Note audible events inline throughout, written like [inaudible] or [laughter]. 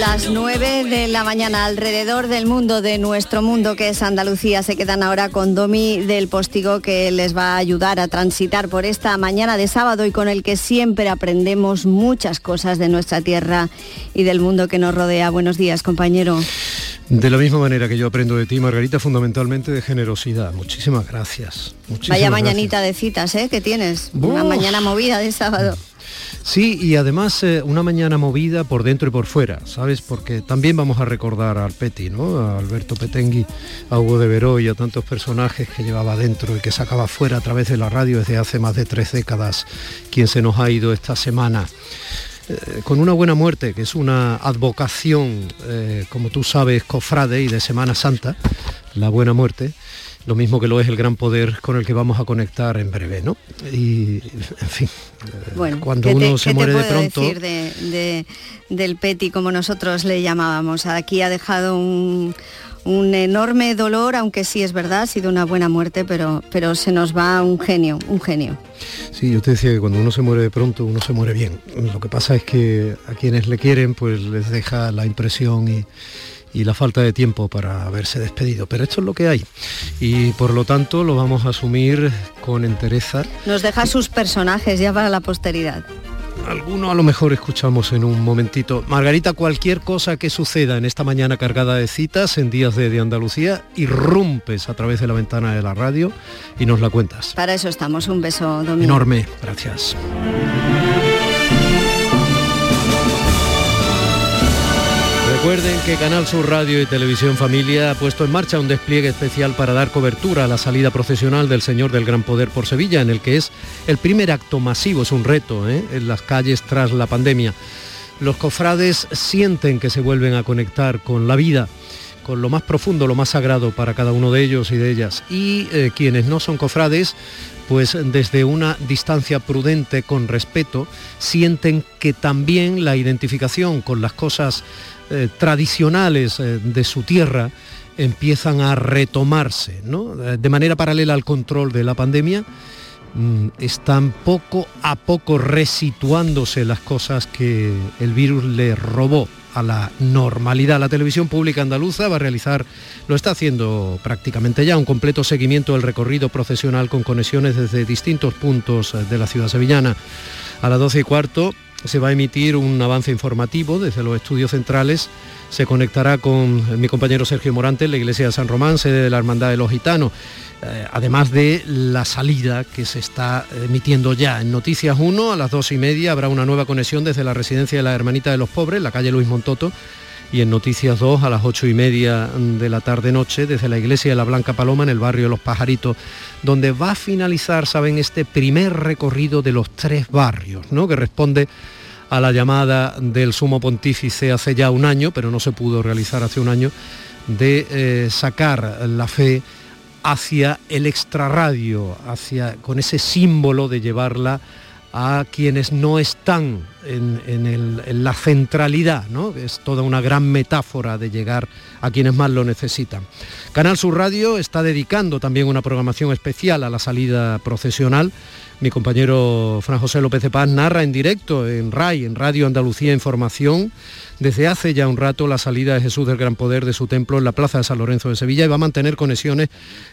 Las 9 de la mañana alrededor del mundo, de nuestro mundo que es Andalucía, se quedan ahora con Domi del Postigo que les va a ayudar a transitar por esta mañana de sábado y con el que siempre aprendemos muchas cosas de nuestra tierra y del mundo que nos rodea. Buenos días, compañero. De la misma manera que yo aprendo de ti, Margarita, fundamentalmente de generosidad. Muchísimas gracias. Vaya mañanita de citas, ¿eh? Que tienes. Una mañana movida de sábado. Sí, y además eh, una mañana movida por dentro y por fuera, ¿sabes? Porque también vamos a recordar al Peti, ¿no? A Alberto Petengui, a Hugo de Veró y a tantos personajes que llevaba dentro y que sacaba fuera a través de la radio desde hace más de tres décadas, quien se nos ha ido esta semana. Eh, con una buena muerte, que es una advocación, eh, como tú sabes, cofrade y de Semana Santa, la buena muerte, lo mismo que lo es el gran poder con el que vamos a conectar en breve, ¿no? Y, en fin, eh, cuando uno se muere de pronto... Decir de, del Peti, como nosotros le llamábamos? Aquí ha dejado un, enorme dolor, aunque sí es verdad, ha sido una buena muerte, pero, pero se nos va un genio, un genio. Sí, yo te decía que cuando uno se muere de pronto, uno se muere bien. Lo que pasa es que a quienes le quieren, pues les deja la impresión y y la falta de tiempo para haberse despedido. Pero esto es lo que hay y por lo tanto lo vamos a asumir con entereza. Nos deja sus personajes ya para la posteridad. Alguno a lo mejor escuchamos en un momentito. Margarita, cualquier cosa que suceda en esta mañana cargada de citas en días de, de Andalucía, irrumpes a través de la ventana de la radio y nos la cuentas. Para eso estamos. Un beso, Domingo. Enorme. Gracias. Recuerden que Canal Sur Radio y Televisión Familia ha puesto en marcha un despliegue especial para dar cobertura a la salida procesional del Señor del Gran Poder por Sevilla, en el que es el primer acto masivo, es un reto ¿eh? en las calles tras la pandemia. Los cofrades sienten que se vuelven a conectar con la vida, con lo más profundo, lo más sagrado para cada uno de ellos y de ellas. Y eh, quienes no son cofrades, pues desde una distancia prudente, con respeto, sienten que también la identificación con las cosas eh, tradicionales eh, de su tierra empiezan a retomarse, eh, De manera paralela al control de la pandemia, mm, están poco a poco resituándose las cosas que el virus le robó a la normalidad. La televisión pública andaluza va a realizar, lo está haciendo prácticamente ya, un completo seguimiento del recorrido procesional con conexiones desde distintos puntos de la ciudad sevillana. A las 12 y cuarto se va a emitir un avance informativo desde los estudios centrales. Se conectará con mi compañero Sergio Morante en la iglesia de San Román, sede de la Hermandad de los Gitanos, eh, además de la salida que se está emitiendo ya. En Noticias 1, a las dos y media, habrá una nueva conexión desde la residencia de la Hermanita de los Pobres, la calle Luis Montoto, y en Noticias 2 a las ocho y media de la tarde-noche desde la iglesia de la Blanca Paloma en el barrio de Los Pajaritos, donde va a finalizar, saben, este primer recorrido de los tres barrios, ¿no? que responde a la llamada del sumo pontífice hace ya un año, pero no se pudo realizar hace un año, de eh, sacar la fe hacia el extrarradio, hacia, con ese símbolo de llevarla a quienes no están en, la centralidad, ¿no? es toda una gran metáfora de llegar a quienes más lo necesitan. Canal Sur Radio está dedicando también una programación especial a la salida procesional mi compañero Fran José López de Paz narra en directo en RAI, en Radio Andalucía Información, desde hace ya un rato la salida de Jesús del Gran Poder de su templo en la Plaza de San Lorenzo de Sevilla y va a mantener conexiones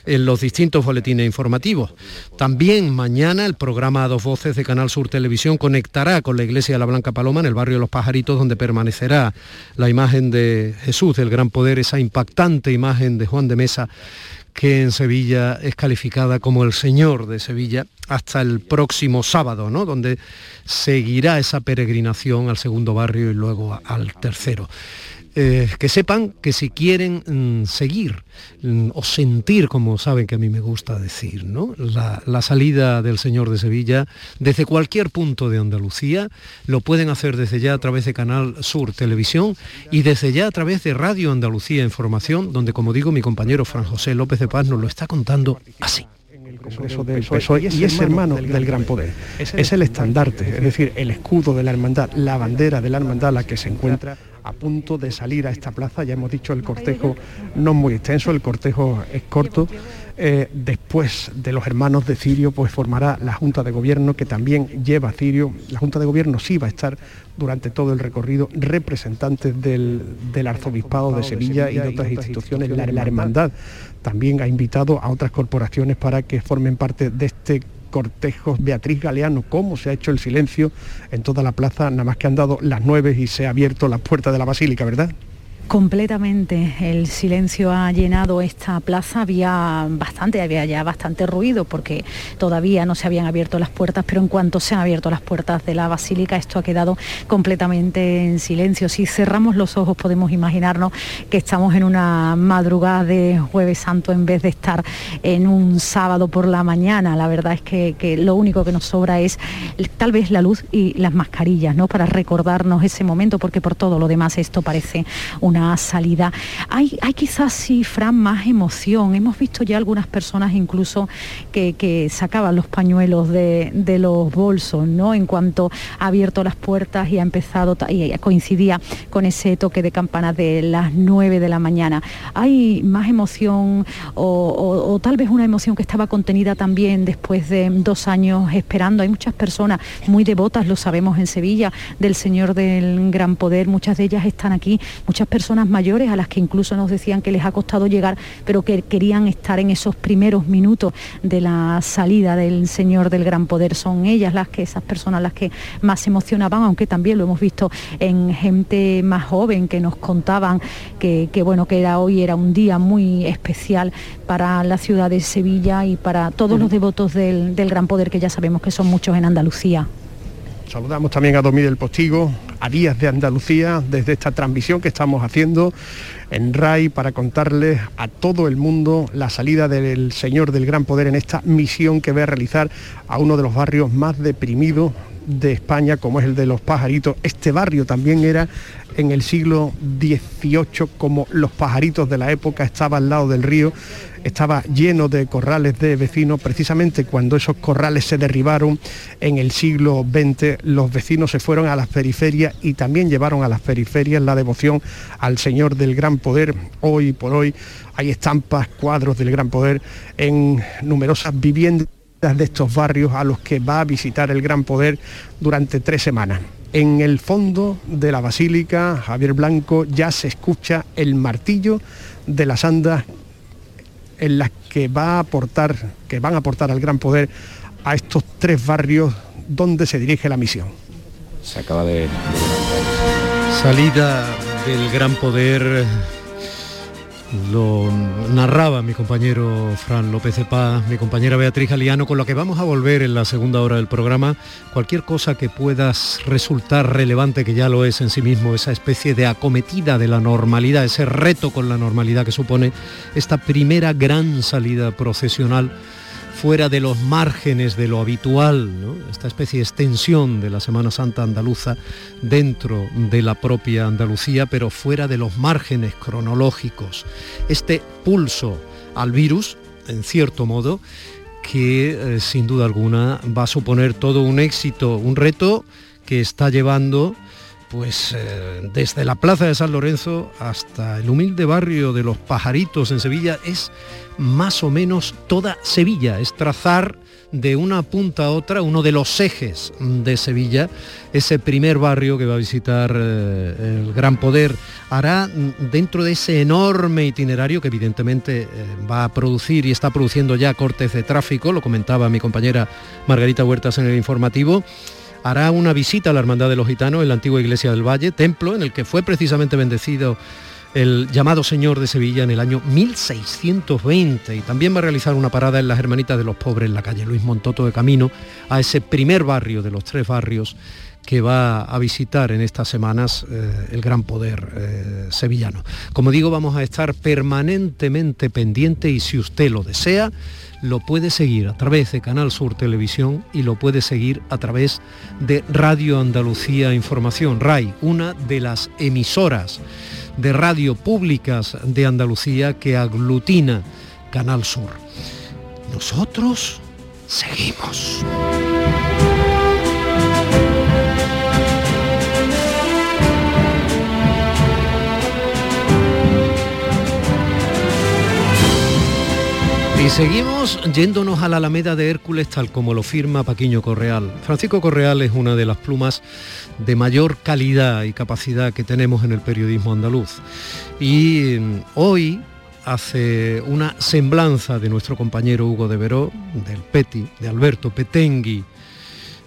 en los distintos boletines informativos. También mañana el programa a dos voces de Canal Sur Televisión conectará con la iglesia la Blanca Paloma en el barrio de Los Pajaritos donde permanecerá la imagen de Jesús del Gran Poder, esa impactante imagen de Juan de Mesa que en Sevilla es calificada como el Señor de Sevilla hasta el próximo sábado, ¿no? donde seguirá esa peregrinación al segundo barrio y luego al tercero. Eh, que sepan que si quieren mm, seguir mm, o sentir, como saben que a mí me gusta decir, ¿no? la, la, salida del Señor de Sevilla desde cualquier punto de Andalucía, lo pueden hacer desde ya a través de Canal Sur Televisión y desde ya a través de Radio Andalucía Información, donde como digo mi compañero Fran José López de Paz nos lo está contando así y es hermano del gran poder. Es el estandarte, es decir, el escudo de la hermandad, la bandera de la hermandad la que se encuentra a punto de salir a esta plaza. Ya hemos dicho, el cortejo no es muy extenso, el cortejo es corto. Eh, después de los hermanos de Cirio, pues formará la Junta de Gobierno que también lleva a Cirio. La Junta de Gobierno sí va a estar durante todo el recorrido representantes del, Arzobispado de Sevilla y de otras instituciones. La, la Hermandad también ha invitado a otras corporaciones para que formen parte de este cortejos, Beatriz Galeano, cómo se ha hecho el silencio en toda la plaza, nada más que han dado las nueve y se ha abierto la puerta de la basílica, ¿verdad? Completamente, el silencio ha llenado esta plaza, había bastante, había ya bastante ruido porque todavía no se habían abierto las puertas, pero en cuanto se han abierto las puertas de la basílica esto ha quedado completamente en silencio. Si cerramos los ojos podemos imaginarnos que estamos en una madrugada de jueves santo en vez de estar en un sábado por la mañana. La verdad es que, lo único que nos sobra es tal vez la luz y las mascarillas, ¿no? Para recordarnos ese momento, porque por todo lo demás esto parece una salida. Hay, hay quizás, sí, Fran, más emoción. Hemos visto ya algunas personas incluso que, sacaban los pañuelos de, los bolsos, ¿no? En cuanto ha abierto las puertas y ha empezado, y coincidía con ese toque de campana de las 9 de la mañana. Hay más emoción o tal vez una emoción que estaba contenida también después de dos años esperando. Hay muchas personas muy devotas, lo sabemos en Sevilla, del Señor del Gran Poder. Muchas de ellas están aquí, muchas personas personas mayores a las que incluso nos decían que les ha costado llegar, pero que querían estar en esos primeros minutos de la salida del Señor del Gran Poder. Son ellas las que, esas personas las que más se emocionaban, aunque también lo hemos visto en gente más joven que nos contaban que, bueno, que era hoy era un día muy especial para la ciudad de Sevilla y para todos los devotos del, del Gran Poder, que ya sabemos que son muchos en Andalucía. Saludamos también a Domi del Postigo, a Días de Andalucía, desde esta transmisión que estamos haciendo en RAI para contarles a todo el mundo la salida del Señor del Gran Poder en esta misión que va a realizar a uno de los barrios más deprimidos de España, como es el de los pajaritos. Este barrio también era en el siglo XVIII como los pajaritos de la época, estaba al lado del río estaba lleno de corrales de vecinos. Precisamente cuando esos corrales se derribaron en el siglo XX, los vecinos se fueron a las periferias y también llevaron a las periferias la devoción al Señor del Gran Poder. Hoy por hoy hay estampas, cuadros del Gran Poder en numerosas viviendas de estos barrios a los que va a visitar el Gran Poder durante tres semanas. En el fondo de la basílica, Javier Blanco, ya se escucha el martillo de las andas en las que va a aportar, que van a aportar al gran poder a estos tres barrios donde se dirige la misión. Se acaba de... Salida del gran poder lo narraba mi compañero Fran López de Paz, mi compañera Beatriz Galiano, con lo que vamos a volver en la segunda hora del programa. Cualquier cosa que puedas resultar relevante, que ya lo es en sí mismo, esa especie de acometida de la normalidad, ese reto con la normalidad que supone esta primera gran salida procesional fuera de los márgenes de lo habitual, esta especie de extensión de la Semana Santa andaluza dentro de la propia Andalucía, pero fuera de los márgenes cronológicos. Este pulso al virus, en cierto modo, que eh, sin duda alguna va a suponer todo un éxito, un reto que está llevando pues eh, desde la Plaza de San Lorenzo hasta el humilde barrio de los Pajaritos en Sevilla es más o menos toda Sevilla, es trazar de una punta a otra uno de los ejes de Sevilla, ese primer barrio que va a visitar eh, el Gran Poder, hará dentro de ese enorme itinerario que evidentemente eh, va a producir y está produciendo ya cortes de tráfico, lo comentaba mi compañera Margarita Huertas en el informativo, hará una visita a la Hermandad de los Gitanos en la antigua iglesia del Valle, templo en el que fue precisamente bendecido el llamado Señor de Sevilla en el año 1620 y también va a realizar una parada en las Hermanitas de los Pobres en la calle Luis Montoto de Camino a ese primer barrio de los tres barrios que va a visitar en estas semanas eh, el gran poder eh, sevillano. Como digo, vamos a estar permanentemente pendiente y si usted lo desea, lo puede seguir a través de Canal Sur Televisión y lo puede seguir a través de Radio Andalucía Información, RAI, una de las emisoras de radio públicas de Andalucía que aglutina Canal Sur. Nosotros seguimos. Y seguimos yéndonos a la Alameda de Hércules tal como lo firma Paquiño Correal. Francisco Correal es una de las plumas de mayor calidad y capacidad que tenemos en el periodismo andaluz. Y mm, hoy hace una semblanza de nuestro compañero Hugo de Veró, del Peti, de Alberto Petengui.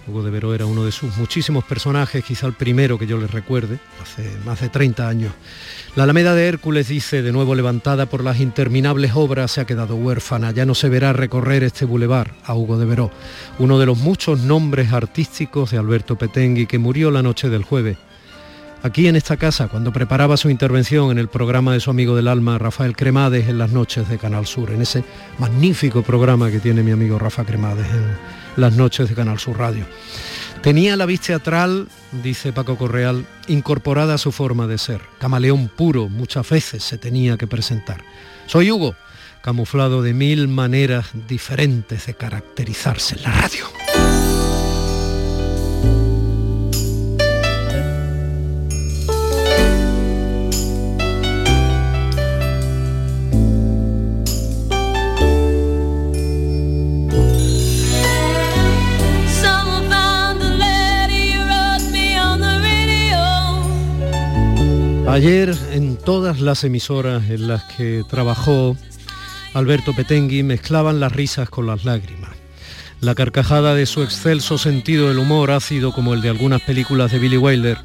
Hugo de Veró era uno de sus muchísimos personajes, quizá el primero que yo les recuerde, hace más de 30 años. La Alameda de Hércules dice, de nuevo levantada por las interminables obras, se ha quedado huérfana. Ya no se verá recorrer este bulevar a Hugo de Veró, uno de los muchos nombres artísticos de Alberto Petengui, que murió la noche del jueves. Aquí en esta casa, cuando preparaba su intervención en el programa de su amigo del alma, Rafael Cremades, en las noches de Canal Sur, en ese magnífico programa que tiene mi amigo Rafa Cremades las noches de Canal Sur Radio. Tenía la vis teatral, dice Paco Correal, incorporada a su forma de ser. Camaleón puro, muchas veces se tenía que presentar. Soy Hugo, camuflado de mil maneras diferentes de caracterizarse en la radio. Ayer en todas las emisoras en las que trabajó Alberto Petengui mezclaban las risas con las lágrimas. La carcajada de su excelso sentido del humor ácido como el de algunas películas de Billy Wilder,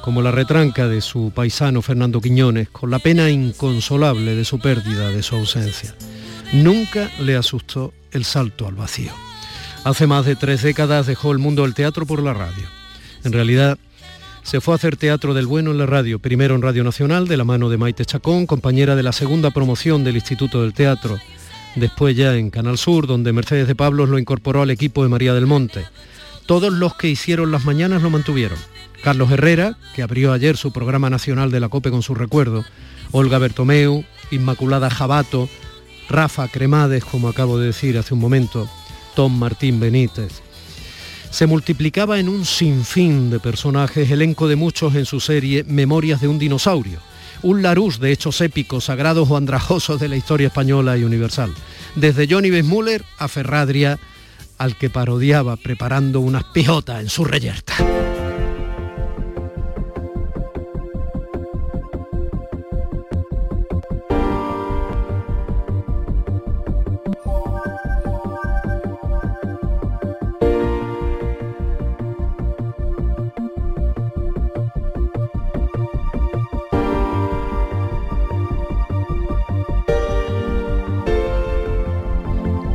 como la retranca de su paisano Fernando Quiñones, con la pena inconsolable de su pérdida, de su ausencia. Nunca le asustó el salto al vacío. Hace más de tres décadas dejó el mundo del teatro por la radio. En realidad, se fue a hacer teatro del bueno en la radio, primero en Radio Nacional, de la mano de Maite Chacón, compañera de la segunda promoción del Instituto del Teatro, después ya en Canal Sur, donde Mercedes de Pablos lo incorporó al equipo de María del Monte. Todos los que hicieron las mañanas lo mantuvieron. Carlos Herrera, que abrió ayer su programa nacional de la COPE con su recuerdo, Olga Bertomeu, Inmaculada Jabato, Rafa Cremades, como acabo de decir hace un momento, Tom Martín Benítez, se multiplicaba en un sinfín de personajes, elenco de muchos en su serie Memorias de un dinosaurio, un Larús de hechos épicos, sagrados o andrajosos de la historia española y universal, desde Johnny Besmuller a Ferradria, al que parodiaba preparando unas pijotas en su reyerta.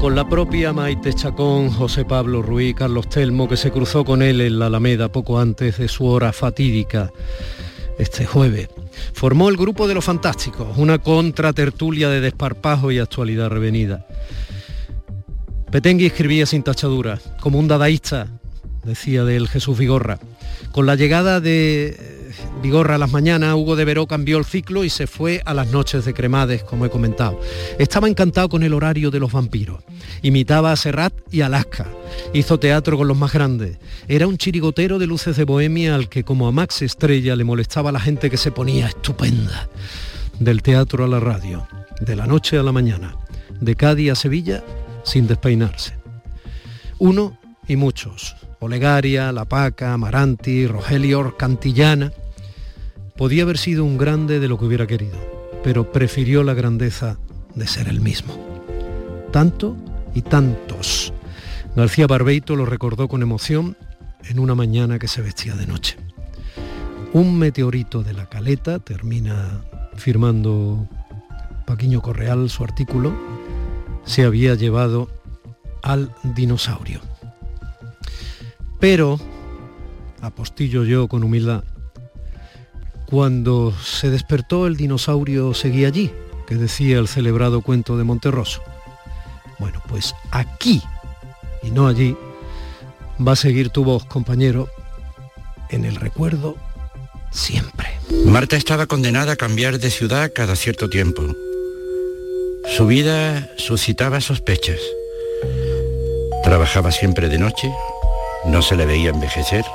Con la propia Maite Chacón, José Pablo Ruiz, Carlos Telmo, que se cruzó con él en la Alameda poco antes de su hora fatídica este jueves. Formó el grupo de los fantásticos, una contratertulia de desparpajo y actualidad revenida. Petengui escribía sin tachadura, como un dadaísta, decía de él Jesús Vigorra. Con la llegada de Vigorra a las mañanas, Hugo de Veró cambió el ciclo y se fue a las noches de Cremades, como he comentado. Estaba encantado con el horario de los vampiros. Imitaba a Serrat y Alaska. Hizo teatro con los más grandes. Era un chirigotero de luces de bohemia al que como a Max Estrella le molestaba la gente que se ponía estupenda. Del teatro a la radio, de la noche a la mañana, de Cádiz a Sevilla, sin despeinarse. Uno y muchos. Olegaria, La Paca, Amaranti, Rogelio, Cantillana. Podía haber sido un grande de lo que hubiera querido, pero prefirió la grandeza de ser el mismo. Tanto y tantos. García Barbeito lo recordó con emoción en una mañana que se vestía de noche. Un meteorito de la caleta, termina firmando Paquiño Correal su artículo, se había llevado al dinosaurio. Pero, apostillo yo con humildad, cuando se despertó el dinosaurio seguía allí, que decía el celebrado cuento de Monterroso. Bueno, pues aquí y no allí va a seguir tu voz, compañero, en el recuerdo siempre. Marta estaba condenada a cambiar de ciudad cada cierto tiempo. Su vida suscitaba sospechas. Trabajaba siempre de noche, no se le veía envejecer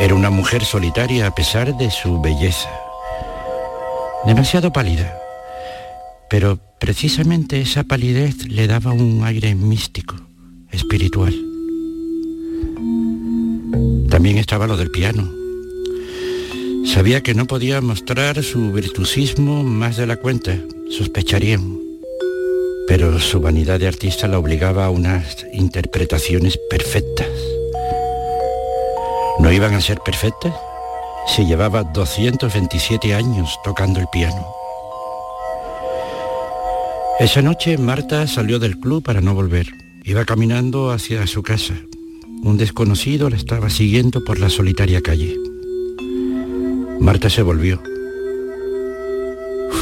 era una mujer solitaria a pesar de su belleza. Demasiado pálida, pero Precisamente esa palidez le daba un aire místico, espiritual. También estaba lo del piano. Sabía que no podía mostrar su virtuosismo más de la cuenta, sospecharían. Pero su vanidad de artista la obligaba a unas interpretaciones perfectas. ¿No iban a ser perfectas? Si llevaba 227 años tocando el piano. Esa noche Marta salió del club para no volver. Iba caminando hacia su casa. Un desconocido la estaba siguiendo por la solitaria calle. Marta se volvió.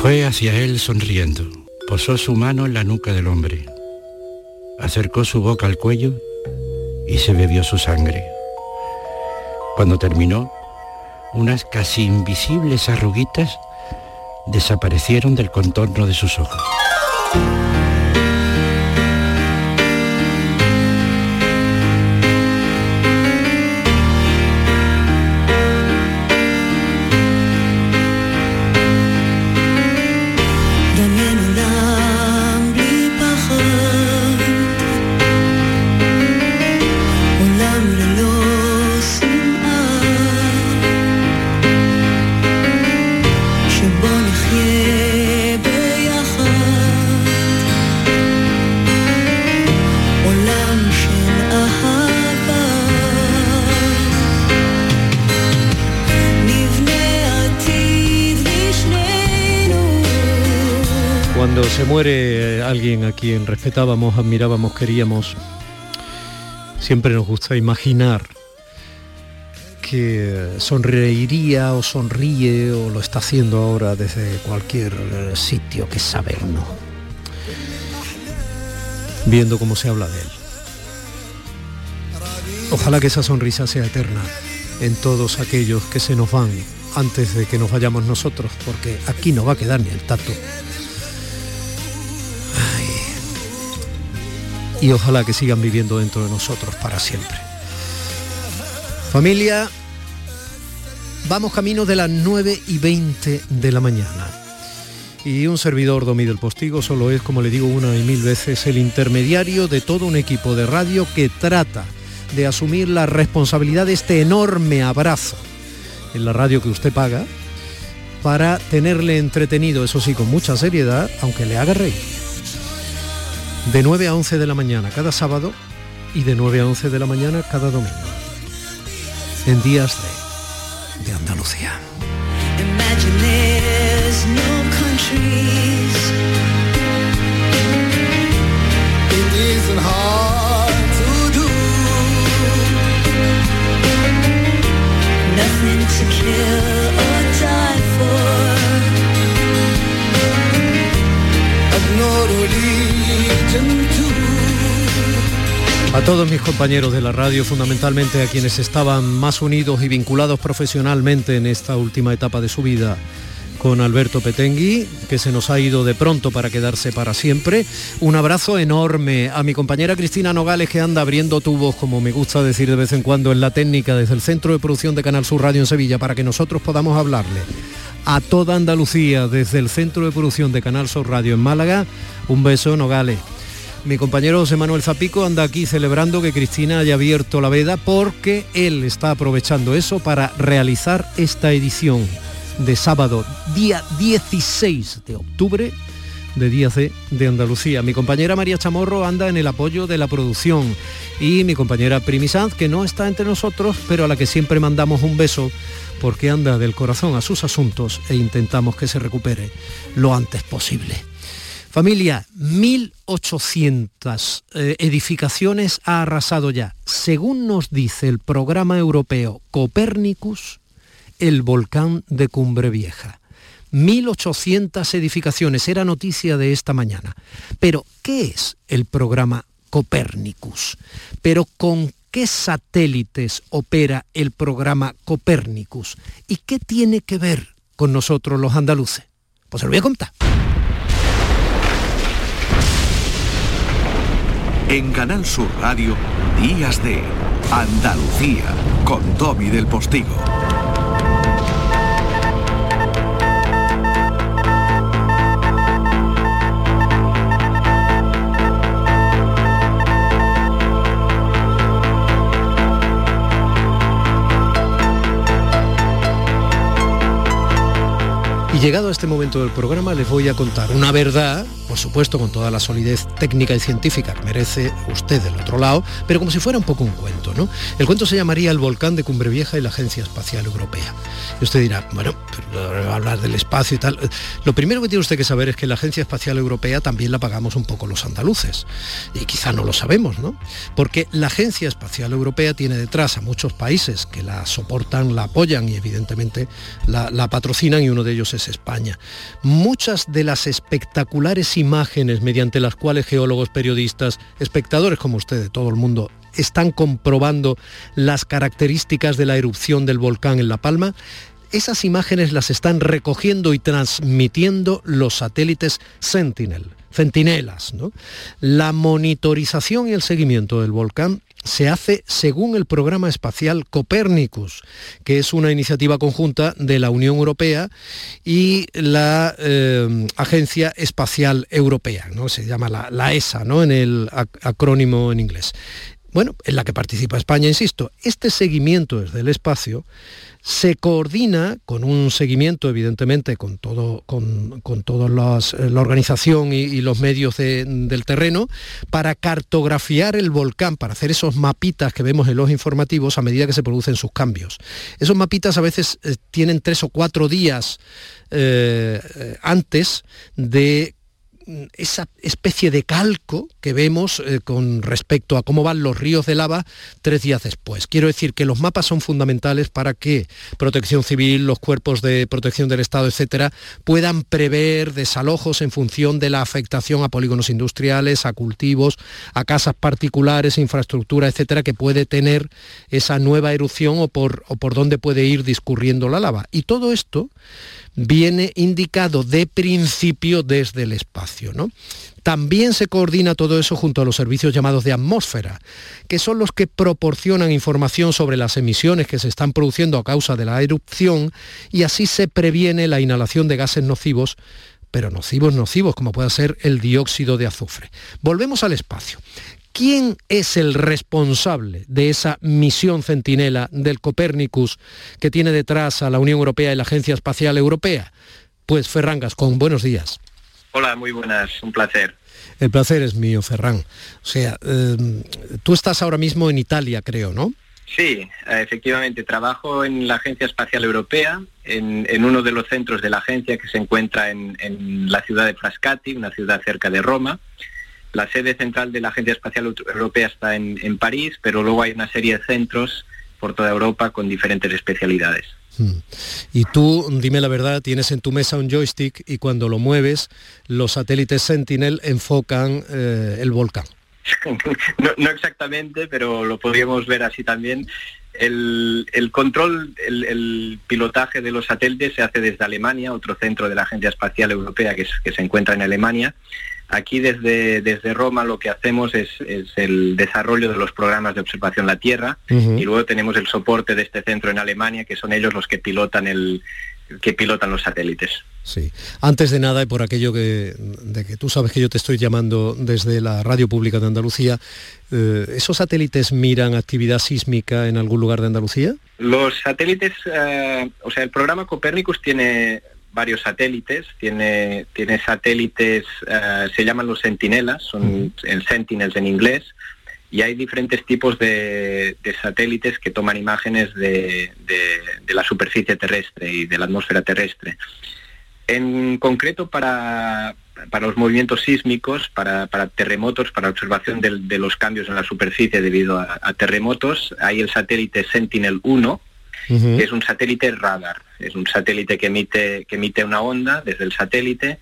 Fue hacia él sonriendo. Posó su mano en la nuca del hombre. Acercó su boca al cuello y se bebió su sangre. Cuando terminó, unas casi invisibles arruguitas desaparecieron del contorno de sus ojos. Muere alguien a quien respetábamos, admirábamos, queríamos, siempre nos gusta imaginar que sonreiría o sonríe o lo está haciendo ahora desde cualquier sitio que sabe no. Viendo cómo se habla de él. Ojalá que esa sonrisa sea eterna en todos aquellos que se nos van antes de que nos vayamos nosotros, porque aquí no va a quedar ni el tato. Y ojalá que sigan viviendo dentro de nosotros para siempre. Familia, vamos camino de las 9 y 20 de la mañana. Y un servidor Domi del Postigo solo es, como le digo una y mil veces, el intermediario de todo un equipo de radio que trata de asumir la responsabilidad de este enorme abrazo en la radio que usted paga para tenerle entretenido, eso sí, con mucha seriedad, aunque le haga reír de 9 a 11 de la mañana cada sábado y de 9 a 11 de la mañana cada domingo. En días de, de Andalucía. A todos mis compañeros de la radio, fundamentalmente a quienes estaban más unidos y vinculados profesionalmente en esta última etapa de su vida con Alberto Petengui, que se nos ha ido de pronto para quedarse para siempre. Un abrazo enorme a mi compañera Cristina Nogales, que anda abriendo tubos, como me gusta decir de vez en cuando, en la técnica desde el Centro de Producción de Canal Sur Radio en Sevilla, para que nosotros podamos hablarle a toda Andalucía desde el Centro de Producción de Canal Sur Radio en Málaga. Un beso, Nogales. Mi compañero José Manuel Zapico anda aquí celebrando que Cristina haya abierto la veda porque él está aprovechando eso para realizar esta edición de sábado, día 16 de octubre de Díaz de, de, Andalucía. Mi compañera María Chamorro anda en el apoyo de la producción y mi compañera Primi que no está entre nosotros, pero a la que siempre mandamos un beso porque anda del corazón a sus asuntos e intentamos que se recupere lo antes posible. Familia, 1.800 eh, edificaciones ha arrasado ya. Según nos dice el programa europeo Copérnicus, el volcán de Cumbre Vieja. 1.800 edificaciones, era noticia de esta mañana. Pero, ¿qué es el programa Copérnicus? Pero ¿con qué satélites opera el programa Copérnicus? ¿Y qué tiene que ver con nosotros los andaluces? Pues se lo voy a contar. En Canal Sur Radio, Días de Andalucía, con Domi del Postigo. Llegado a este momento del programa les voy a contar una verdad, por supuesto con toda la solidez técnica y científica que merece usted del otro lado, pero como si fuera un poco un cuento, ¿no? El cuento se llamaría El volcán de Cumbre Vieja y la Agencia Espacial Europea. Y usted dirá, bueno, pero hablar del espacio y tal. Lo primero que tiene usted que saber es que la Agencia Espacial Europea también la pagamos un poco los andaluces. Y quizá no lo sabemos, ¿no? Porque la Agencia Espacial Europea tiene detrás a muchos países que la soportan, la apoyan y evidentemente la patrocinan y uno de ellos es España. Muchas de las espectaculares imágenes mediante las cuales geólogos, periodistas, espectadores como usted de todo el mundo están comprobando las características de la erupción del volcán en La Palma, esas imágenes las están recogiendo y transmitiendo los satélites Sentinel, centinelas. La monitorización y el seguimiento del volcán se hace según el programa espacial Copernicus, que es una iniciativa conjunta de la Unión Europea y la eh, Agencia Espacial Europea, ¿no? se llama la, ESA ¿no? en el acrónimo en inglés. Bueno, en la que participa España, insisto, este seguimiento desde el espacio se coordina con un seguimiento, evidentemente, con, todo, con, toda eh, la organización y, los medios del terreno, para cartografiar el volcán, para hacer esos mapitas que vemos en los informativos a medida que se producen sus cambios. Esos mapitas a veces eh, tienen tres o cuatro días eh, antes de esa especie de calco que vemos eh, con respecto a cómo van los ríos de lava tres días después. Quiero decir que los mapas son fundamentales para que Protección Civil, los cuerpos de protección del Estado, etcétera, puedan prever desalojos en función de la afectación a polígonos industriales, a cultivos, a casas particulares, infraestructura, etcétera, que puede tener esa nueva erupción o por, o por dónde puede ir discurriendo la lava. Y todo esto viene indicado de principio desde el espacio. ¿no? También se coordina todo eso junto a los servicios llamados de atmósfera, que son los que proporcionan información sobre las emisiones que se están produciendo a causa de la erupción y así se previene la inhalación de gases nocivos pero nocivos, nocivos, como puede ser el dióxido de azufre. Volvemos al espacio. ¿Quién es el responsable de esa misión centinela del Copérnicus que tiene detrás a la Unión Europea y la Agencia Espacial Europea? Pues Ferran con buenos días. Hola, muy buenas, un placer. El placer es mío, Ferran. O sea, em, tú estás ahora mismo en Italia, creo, ¿no? Sí, efectivamente, trabajo en la Agencia Espacial Europea, en, uno de los centros de la agencia que se encuentra en, en la ciudad de Frascati, una ciudad cerca de Roma. La sede central de la Agencia Espacial Europea está en, París, pero luego hay una serie de centros por toda Europa con diferentes especialidades. Hmm. Y tú, dime la verdad, tienes en tu mesa un joystick y cuando lo mueves, los satélites Sentinel enfocan eh, el volcán. [laughs] no, exactamente, pero lo podríamos ver así también. El, control, el, pilotaje de los satélites se hace desde Alemania, otro centro de la Agencia Espacial Europea que se encuentra en Alemania. Aquí desde, desde Roma lo que hacemos es, el desarrollo de los programas de observación la Tierra y luego tenemos el soporte de este centro en Alemania, que son ellos los que pilotan el que pilotan los satélites. Sí. Antes de nada, y por aquello que, de que tú sabes que yo te estoy llamando desde la Radio Pública de Andalucía, eh, ¿esos satélites miran actividad sísmica en algún lugar de Andalucía? Los satélites, eh, o sea, el programa Copernicus tiene varios satélites, tiene, tiene satélites, eh, se llaman los sentinelas, son el sentinels en inglés, y hay diferentes tipos de, satélites que toman imágenes de, la superficie terrestre y de la atmósfera terrestre. En concreto para, los movimientos sísmicos, para, terremotos, para observación de, los cambios en la superficie debido a, a terremotos, hay el satélite Sentinel-1, es un satélite radar, es un satélite que emite, que emite una onda desde el satélite,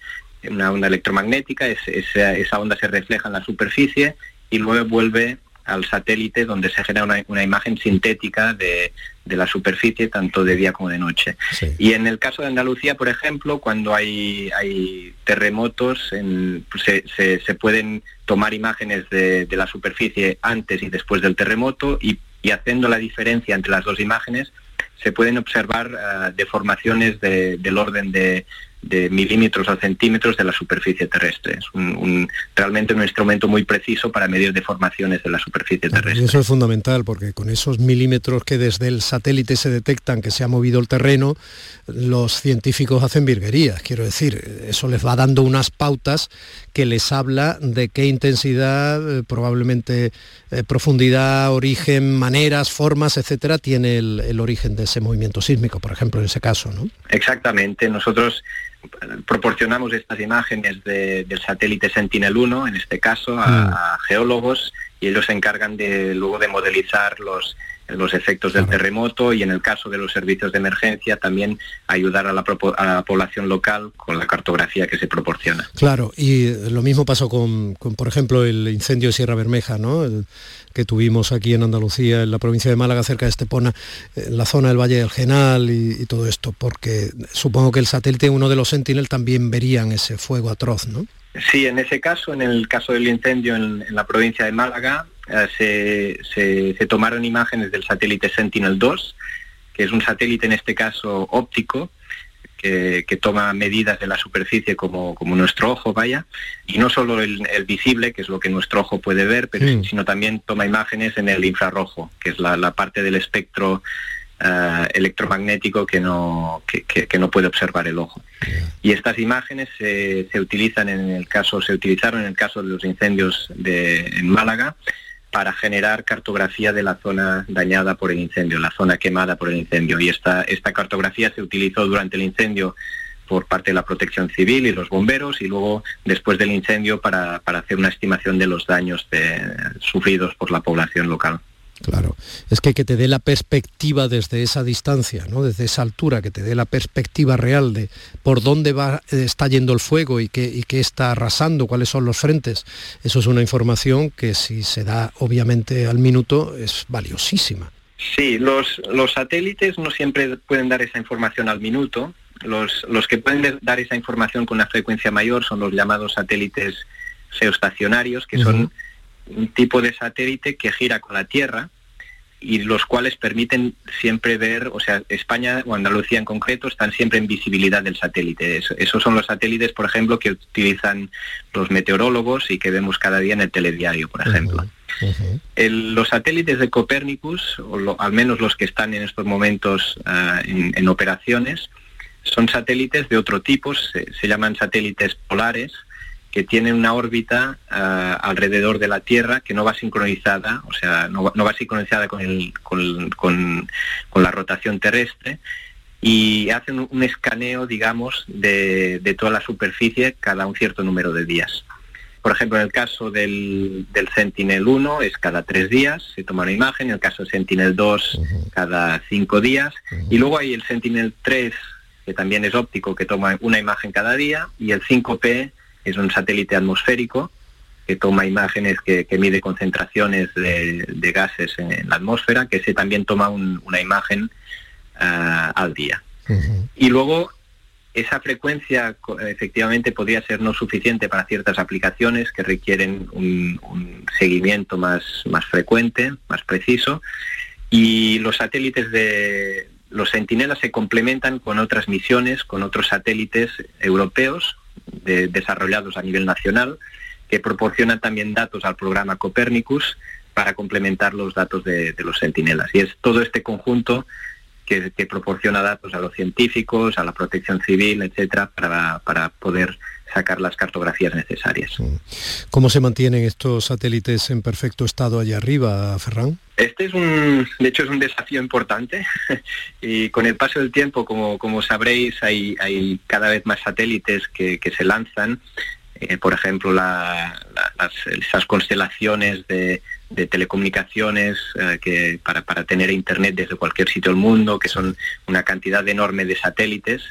una onda electromagnética, esa, onda se refleja en la superficie y luego vuelve al satélite donde se genera una, imagen sintética de, la superficie tanto de día como de noche. Y en el caso de Andalucía, por ejemplo, cuando hay, hay terremotos, pues se, pueden tomar imágenes de, la superficie antes y después del terremoto y, y haciendo la diferencia entre las dos imágenes se pueden observar eh, deformaciones del orden de, de milímetros a centímetros de la superficie terrestre. Es realmente un instrumento muy preciso para medir deformaciones de la superficie terrestre. eso es fundamental porque con esos milímetros que desde el satélite se detectan que se ha movido el terreno, los científicos hacen virguerías. Quiero decir, eso les va dando unas pautas que les habla de qué intensidad, eh, probablemente eh, profundidad, origen, maneras, formas, etcétera, tiene el, el origen de ese movimiento sísmico, por ejemplo, en ese caso, ¿no? Exactamente. Nosotros proporcionamos estas imágenes del satélite Sentinel-1, en este caso, a, mm. geólogos y ellos se encargan de luego de modelizar los los efectos del terremoto y en el caso de los servicios de emergencia también ayudar a la, población local con la cartografía que se proporciona. Claro, y lo mismo pasó con, por ejemplo, el incendio de Sierra Bermeja, ¿no? que tuvimos aquí en Andalucía, en la provincia de Málaga, cerca de Estepona, en la zona del Valle del Genal y, todo esto, porque supongo que el satélite, uno de los Sentinel, también verían ese fuego atroz, ¿no? Sí, en ese caso, en el caso del incendio en la provincia de Málaga, eh, se, tomaron imágenes del satélite Sentinel-2, que es un satélite en este caso óptico, que, toma medidas de la superficie como, como, nuestro ojo, vaya, y no solo el, visible, que es lo que nuestro ojo puede ver, pero, sino también toma imágenes en el infrarrojo, que es la, parte del espectro eh, electromagnético que no, que, no puede observar el ojo. Y estas imágenes se, se, utilizan en el caso, se utilizaron en el caso de los incendios de, en Málaga, para generar cartografía de la zona dañada por el incendio, la zona quemada por el incendio. Y esta, esta cartografía se utilizó durante el incendio por parte de la protección civil y los bomberos y luego después del incendio para, para hacer una estimación de los daños sufridos por la población local. Claro, es que que te dé la perspectiva desde esa distancia, ¿no? desde esa altura, que te dé la perspectiva real de por dónde va, eh, está yendo el fuego y qué, y qué está arrasando, cuáles son los frentes. Eso es una información que si se da obviamente al minuto es valiosísima. Sí, los, los satélites no siempre pueden dar esa información al minuto. Los, los que pueden dar esa información con una frecuencia mayor son los llamados satélites geoestacionarios, que son un tipo de satélite que gira con la Tierra y los cuales permiten siempre ver, o sea, España o Andalucía en concreto están siempre en visibilidad del satélite. esos son los satélites, por ejemplo, que utilizan los meteorólogos y que vemos cada día en el telediario, por ejemplo. los satélites de Copérnicus, o al menos los que están en estos momentos ah, en, operaciones, son satélites de otro tipo, se llaman satélites polares, que tiene una órbita ah, alrededor de la Tierra que no va sincronizada, o sea, no, va sincronizada con, el, con, la rotación terrestre y hacen un escaneo, digamos, de, toda la superficie cada un cierto número de días. Por ejemplo, en el caso del, del Sentinel-1 es cada tres días, se toma una imagen, en el caso del Sentinel-2 cada cinco días, y luego hay el Sentinel-3, que también es óptico, que toma una imagen cada día, y el 5P, es un satélite atmosférico que toma imágenes, que, mide concentraciones de, gases en, la atmósfera, que se también toma una imagen ah, al día. Y luego esa frecuencia efectivamente podría ser no suficiente para ciertas aplicaciones que requieren un, seguimiento más, más frecuente, más preciso. Y los satélites de los Centinelas se complementan con otras misiones, con otros satélites europeos desarrollados a nivel nacional, que proporcionan también datos al programa Copernicus para complementar los datos de, los sentinelas. Y es todo este conjunto que, proporciona datos a los científicos, a la protección civil, etcétera, para, para poder sacar las cartografías necesarias. ¿Cómo se mantienen estos satélites en perfecto estado allá arriba, Ferran? Este es un, de hecho es un desafío importante [laughs] y con el paso del tiempo, como, como sabréis, hay, hay cada vez más satélites que, se lanzan. Eh, por ejemplo, las, esas constelaciones de, telecomunicaciones eh, que para, para tener internet desde cualquier sitio del mundo, que son una cantidad enorme de satélites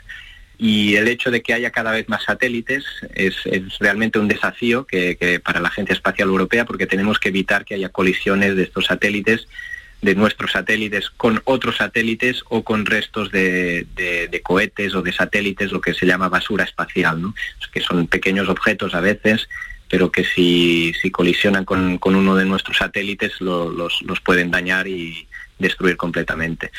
y el hecho de que haya cada vez más satélites es, realmente un desafío que, para la Agencia Espacial Europea porque tenemos que evitar que haya colisiones de estos satélites, de nuestros satélites con otros satélites o con restos de, cohetes o de satélites, lo que se llama basura espacial, ¿no? que son pequeños objetos a veces pero que si, colisionan con, uno de nuestros satélites los, los pueden dañar y destruir completamente.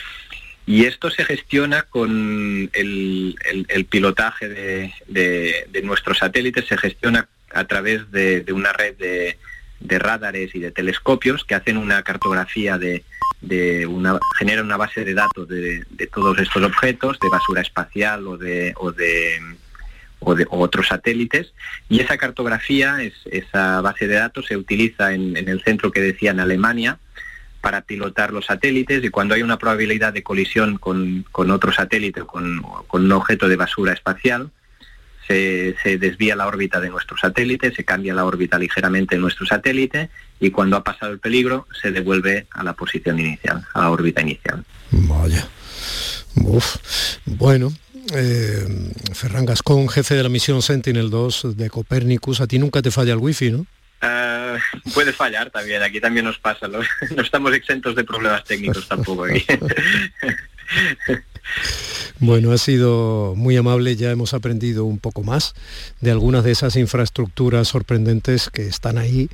Y esto se gestiona con el, pilotaje de, nuestros satélites, se gestiona a través de, una red de, radares y de telescopios que hacen una cartografía de, una, genera una base de datos de, todos estos objetos, de basura espacial o de, o de, otros satélites, y esa cartografía, esa base de datos se utiliza en, en el centro que decía en Alemania, para pilotar los satélites y cuando hay una probabilidad de colisión con, otro satélite o con, un objeto de basura espacial, se, desvía la órbita de nuestro satélite, se cambia la órbita ligeramente de nuestro satélite y cuando ha pasado el peligro se devuelve a la posición inicial, a la órbita inicial. Vaya. Bueno, eh, Ferran Gascón, jefe de la misión Sentinel-2 de Copernicus, a ti nunca te falla el wifi, ¿no? Ah, puede fallar también, aquí también nos pasa, no, [laughs] estamos exentos de problemas técnicos tampoco aquí. [laughs] Bueno, ha sido muy amable, ya hemos aprendido un poco más de algunas de esas infraestructuras sorprendentes que están ahí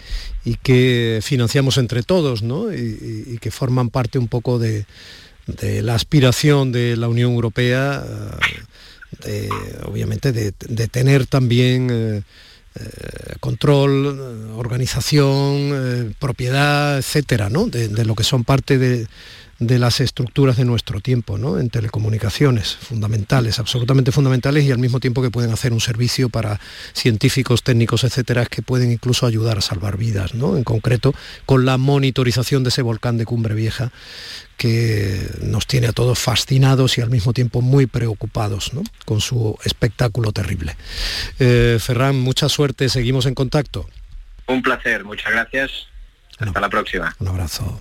y que financiamos entre todos, ¿no? Y, que forman parte un poco de, la aspiración de la Unión Europea, eh, obviamente de, tener también... Eh, eh, control, organización, eh, propiedad, etcétera, ¿no? de, lo que son parte de, de las estructuras de nuestro tiempo, ¿no? en telecomunicaciones, fundamentales, absolutamente fundamentales y al mismo tiempo que pueden hacer un servicio para científicos, técnicos, etcétera, que pueden incluso ayudar a salvar vidas, ¿no? en concreto con la monitorización de ese volcán de Cumbre Vieja que nos tiene a todos fascinados y al mismo tiempo muy preocupados ¿no? con su espectáculo terrible. Eh, Ferran, mucha suerte, seguimos en contacto. Un placer, muchas gracias. Hasta la próxima. Un abrazo.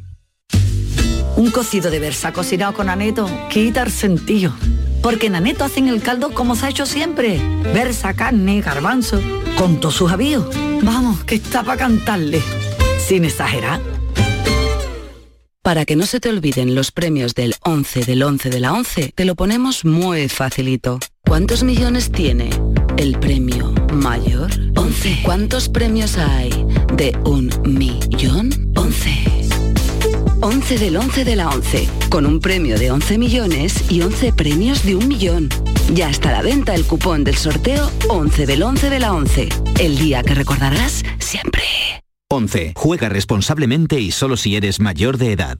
Un cocido de versa cocinado con aneto quita el sentido. Porque en aneto hacen el caldo como se ha hecho siempre. Versa, carne, garbanzo, con todos sus avíos. Vamos, que está para cantarle. Sin exagerar. Para que no se te olviden los premios del 11 del 11 de la 11, te lo ponemos muy facilito. ¿Cuántos millones tiene el premio mayor? 11. ¿Cuántos premios hay de un millón? 11. 11 del 11 de la 11, con un premio de 11 millones y 11 premios de un millón. Ya está a la venta el cupón del sorteo 11 del 11 de la 11, el día que recordarás siempre. 11. Juega responsablemente y solo si eres mayor de edad.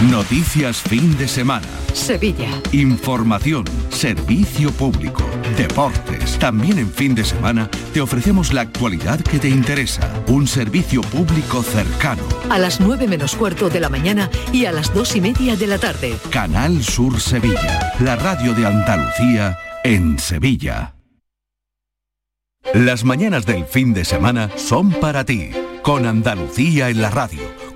Noticias fin de semana. Sevilla. Información, servicio público, deportes. También en fin de semana te ofrecemos la actualidad que te interesa. Un servicio público cercano. A las 9 menos cuarto de la mañana y a las 2 y media de la tarde. Canal Sur Sevilla. La radio de Andalucía en Sevilla. Las mañanas del fin de semana son para ti. Con Andalucía en la radio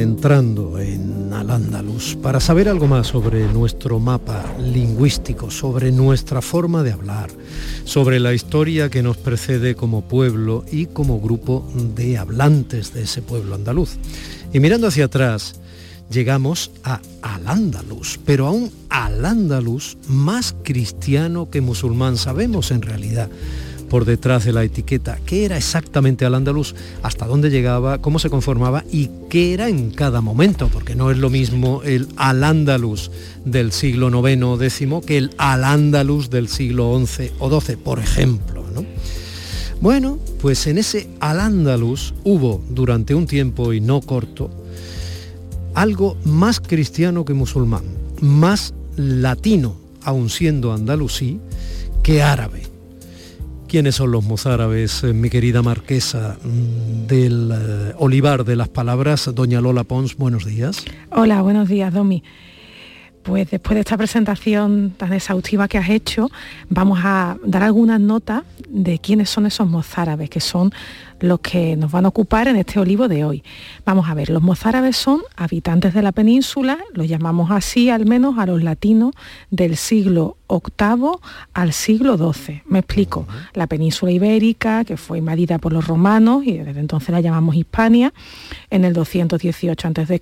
Adentrando en Al-Ándalus, para saber algo más sobre nuestro mapa lingüístico, sobre nuestra forma de hablar, sobre la historia que nos precede como pueblo y como grupo de hablantes de ese pueblo andaluz. Y mirando hacia atrás, llegamos a Al-Ándalus, pero a un Al-Ándalus más cristiano que musulmán. Sabemos en realidad por detrás de la etiqueta, qué era exactamente al andaluz, hasta dónde llegaba, cómo se conformaba y qué era en cada momento, porque no es lo mismo el al andaluz del siglo IX o X que el al andaluz del siglo XI o XII, por ejemplo. Bueno, pues en ese al hubo durante un tiempo y no corto algo más cristiano que musulmán, más latino, aun siendo andalusí, que árabe ¿Quiénes son los mozárabes, eh, mi querida marquesa mm, del eh, Olivar de las Palabras? Doña Lola Pons, buenos días. Hola, buenos días, Domi. Pues después de esta presentación tan exhaustiva que has hecho, vamos a dar algunas notas de quiénes son esos mozárabes, que son los que nos van a ocupar en este olivo de hoy. Vamos a ver, los mozárabes son habitantes de la península, los llamamos así al menos a los latinos del siglo VIII al siglo XII. Me explico, la península ibérica, que fue invadida por los romanos y desde entonces la llamamos Hispania, en el 218 a.C.,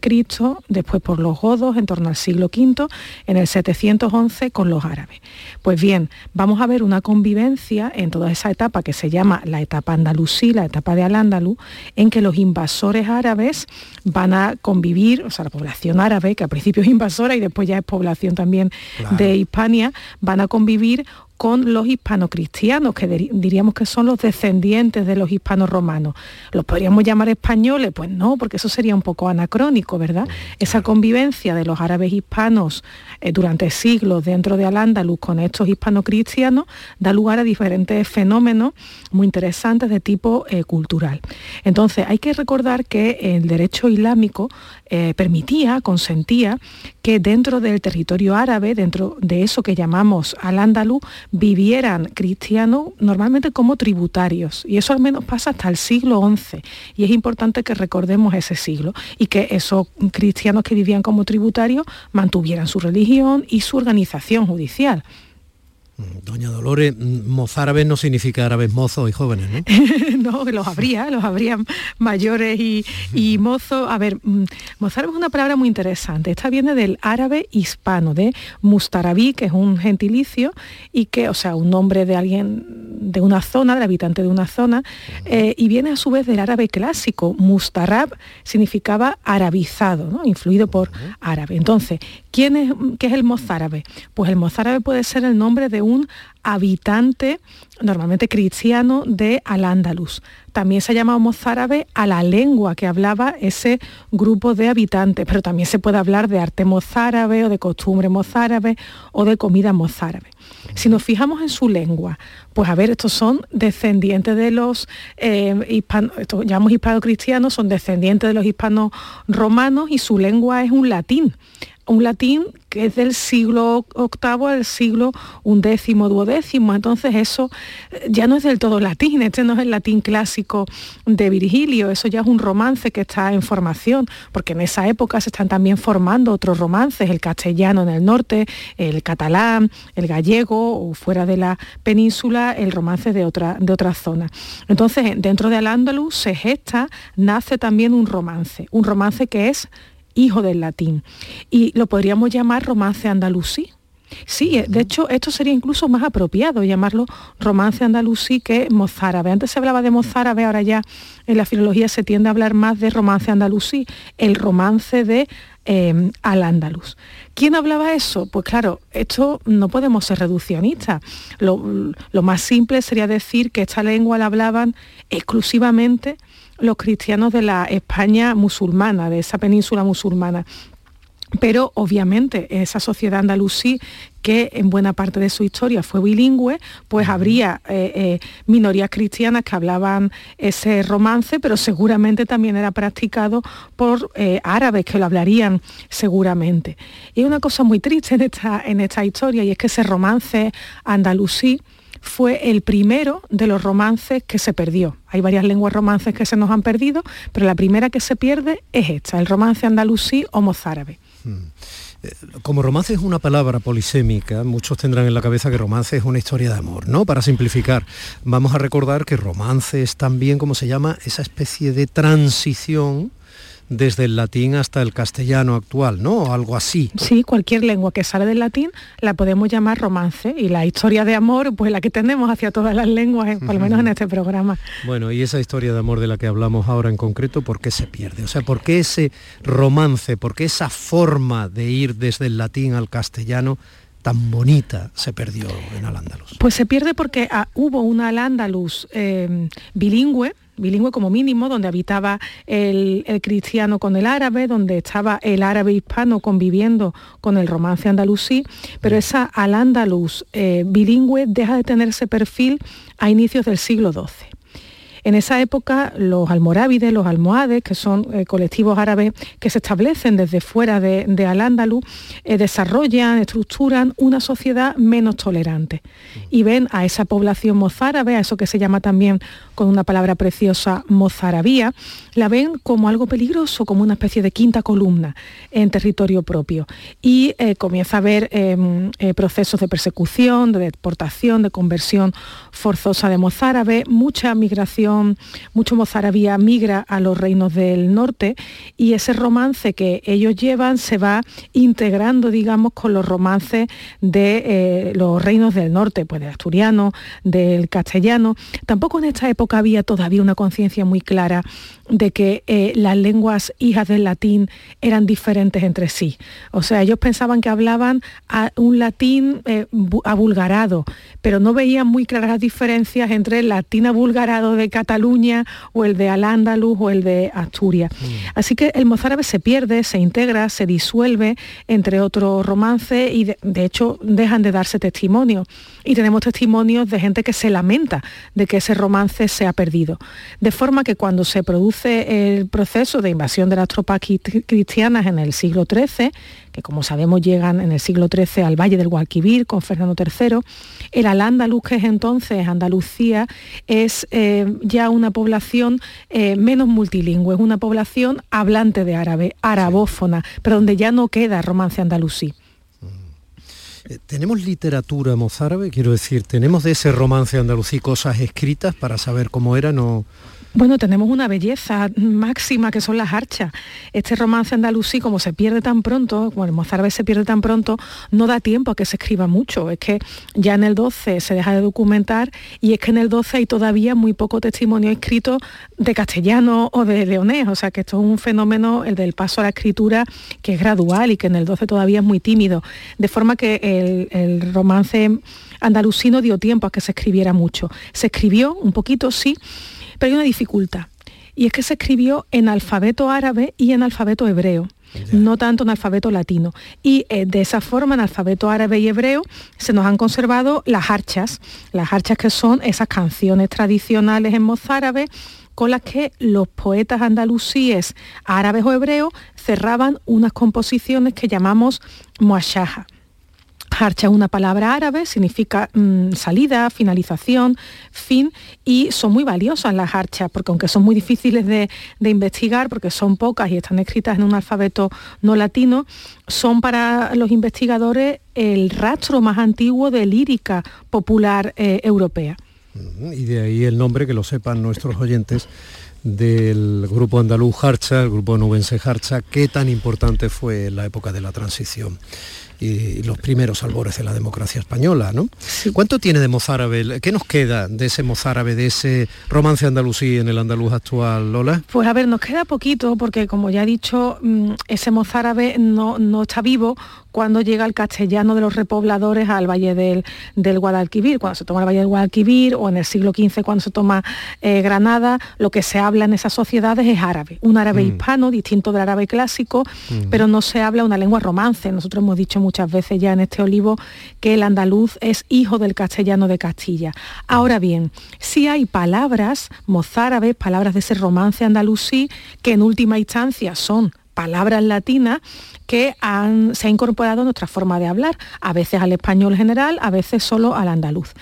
después por los godos en torno al siglo V, en el 711 con los árabes. Pues bien, vamos a ver una convivencia en toda esa etapa que se llama la etapa andalusí, la etapa de Al-Ándalus, en que los invasores árabes van a convivir, o sea, la población árabe, que al principio es invasora y después ya es población también de Hispania, van a convivir con los hispano-cristianos, que diríamos que son los descendientes de los hispanos romanos. ¿Los podríamos llamar españoles? Pues no, porque eso sería un poco anacrónico, ¿verdad? Esa convivencia de los árabes hispanos eh, durante siglos dentro de Al-Ándalus con estos hispano-cristianos da lugar a diferentes fenómenos muy interesantes de tipo eh, cultural. Entonces, hay que recordar que el derecho islámico eh, permitía, consentía que dentro del territorio árabe, dentro de eso que llamamos Al-Ándalus, vivieran cristianos normalmente como tributarios. Y eso al menos pasa hasta el siglo XI. Y es importante que recordemos ese siglo y que esos cristianos que vivían como tributarios mantuvieran su religión y su organización judicial. Doña Dolores, mozárabes no significa árabes mozos y jóvenes, ¿no? [laughs] no, los habría, los habría mayores y, mozos. A ver, mm, mozárabe es una palabra muy interesante. Esta viene del árabe hispano, de mustarabí, que es un gentilicio, y que, o sea, un nombre de alguien de una zona, del habitante de una zona, eh, y viene a su vez del árabe clásico. Mustarab significaba arabizado, ¿no? influido por árabe. Entonces, ¿quién es, ¿qué es el mozárabe? Pues el mozárabe puede ser el nombre de un habitante, normalmente cristiano, de Al-Ándalus. También se ha llamado mozárabe a la lengua que hablaba ese grupo de habitantes, pero también se puede hablar de arte mozárabe o de costumbre mozárabe o de comida mozárabe. Si nos fijamos en su lengua, pues a ver, estos son descendientes de los eh, hispanos, estos llamamos hispano-cristianos, son descendientes de los hispanos romanos y su lengua es un latín un latín que es del siglo VIII al siglo undécimo, duodécimo. Entonces eso eh, ya no es del todo latín, este no es el latín clásico de Virgilio, eso ya es un romance que está en formación, porque en esa época se están también formando otros romances, el castellano en el norte, el catalán, el gallego o fuera de la península, el romance de otra, de otra zona. Entonces, dentro de Al-Ándalus se gesta, nace también un romance, un romance que es hijo del latín. Y lo podríamos llamar romance andalusí. Sí, eh, de hecho esto sería incluso más apropiado llamarlo romance andalusí que mozárabe. Antes se hablaba de mozárabe, ahora ya en la filología se tiende a hablar más de romance andalusí, el romance de em, al andaluz. ¿Quién hablaba eso? Pues claro, esto no podemos ser reduccionistas. Lo, lo más simple sería decir que esta lengua la hablaban exclusivamente los cristianos de la España musulmana, de esa península musulmana. Pero obviamente esa sociedad andalusí que en buena parte de su historia fue bilingüe, pues habría eh, eh, minorías cristianas que hablaban ese romance, pero seguramente también era practicado por eh, árabes que lo hablarían seguramente. Y hay una cosa muy triste en esta, en esta historia y es que ese romance andalusí fue el primero de los romances que se perdió. Hay varias lenguas romances que se nos han perdido, pero la primera que se pierde es esta, el romance andalusí o mozárabe. Hmm. Eh, como romance es una palabra polisémica, muchos tendrán en la cabeza que romance es una historia de amor, ¿no? Para simplificar, vamos a recordar que romance es también, como se llama, esa especie de transición desde el latín hasta el castellano actual, ¿no? Algo así. Sí, cualquier lengua que sale del latín la podemos llamar romance y la historia de amor, pues la que tenemos hacia todas las lenguas, eh, por lo menos en este programa. Bueno, y esa historia de amor de la que hablamos ahora en concreto, ¿por qué se pierde? O sea, ¿por qué ese romance, por qué esa forma de ir desde el latín al castellano tan bonita se perdió en Al-Ándalus? Pues se pierde porque ah, hubo una Al-Ándalus eh, bilingüe, bilingüe como mínimo, donde habitaba el, cristiano con el árabe, donde estaba el árabe hispano conviviendo con el romance andalusí, pero esa al andaluz eh, bilingüe deja de tener ese perfil a inicios del siglo XII. En esa época los almorávides, los almohades, que son eh, colectivos árabes que se establecen desde fuera de, Al-Ándalus, eh, desarrollan, estructuran una sociedad menos tolerante y ven a esa población mozárabe, a eso que se llama también con una palabra preciosa mozarabía, la ven como algo peligroso, como una especie de quinta columna en territorio propio. Y eh, comienza a haber em, procesos de persecución, de deportación, de conversión forzosa de mozárabe, mucha migración mucho mozarabía migra a los reinos del norte y ese romance que ellos llevan se va integrando, digamos, con los romances de eh, los reinos del norte, pues del asturiano, del castellano. Tampoco en esta época había todavía una conciencia muy clara de que eh, las lenguas hijas del latín eran diferentes entre sí. O sea, ellos pensaban que hablaban a un latín eh, abulgarado, pero no veían muy claras las diferencias entre el latín abulgarado de Cataluña o el de Al-Ándalus o el de Asturias. Mm. Así que el mozárabe se pierde, se integra, se disuelve entre otros romances y de, hecho dejan de darse testimonio. Y tenemos testimonios de gente que se lamenta de que ese romance se ha perdido. De forma que cuando se produce el proceso de invasión de las tropas cristianas en el siglo XIII, que como sabemos llegan en el siglo XIII al Valle del Guadalquivir con Fernando III, el Al-Ándalus, que es entonces Andalucía, es eh, ya una población eh, menos multilingüe, es una población hablante de árabe, arabófona, pero donde ya no queda romance andalusí. Eh, ¿Tenemos literatura mozárabe? Quiero decir, ¿tenemos de ese romance andalusí cosas escritas para saber cómo era? No, bueno, tenemos una belleza máxima que son las archas. Este romance andalusí, como se pierde tan pronto, bueno, el mozárabe se pierde tan pronto, no da tiempo a que se escriba mucho. Es que ya en el 12 se deja de documentar y es que en el 12 hay todavía muy poco testimonio escrito de castellano o de leonés. O sea que esto es un fenómeno, el del paso a la escritura, que es gradual y que en el 12 todavía es muy tímido. De forma que el, el romance andalusino dio tiempo a que se escribiera mucho. Se escribió un poquito, sí, pero hay una dificultad, y es que se escribió en alfabeto árabe y en alfabeto hebreo. no tanto en alfabeto latino. Y eh, de esa forma, en alfabeto árabe y hebreo, se nos han conservado las archas, las archas que son esas canciones tradicionales en mozárabe con las que los poetas andalusíes, árabes o hebreos, cerraban unas composiciones que llamamos muashaha. Harcha es una palabra árabe, significa mm, salida, finalización, fin, y son muy valiosas las harchas, porque aunque son muy difíciles de, investigar, porque son pocas y están escritas en un alfabeto no latino, son para los investigadores el rastro más antiguo de lírica popular eh, europea. Y de ahí el nombre, que lo sepan nuestros oyentes, del grupo andaluz Harcha, el grupo nubense Harcha, qué tan importante fue en la época de la transición y los primeros albores de la democracia española, ¿no? ¿Cuánto tiene de mozárabe? ¿Qué nos queda de ese mozárabe, de ese romance andalusí en el andaluz actual, Lola? Pues a ver, nos queda poquito porque como ya he dicho, mm, ese mozárabe no, no está vivo cuando llega el castellano de los repobladores al Valle del, del, Guadalquivir, cuando se toma el Valle del Guadalquivir o en el siglo XV cuando se toma eh, Granada, lo que se habla en esas sociedades es árabe, un árabe mm. hispano distinto del árabe clásico, mm. pero no se habla una lengua romance. Nosotros hemos dicho muchas veces ya en este olivo que el andaluz es hijo del castellano de Castilla. Ahora bien, sí hay palabras mozárabes, palabras de ese romance andalusí, que en última instancia son palabras latinas que se ha incorporado a nuestra forma de hablar, a veces al español general, a veces solo al andaluz.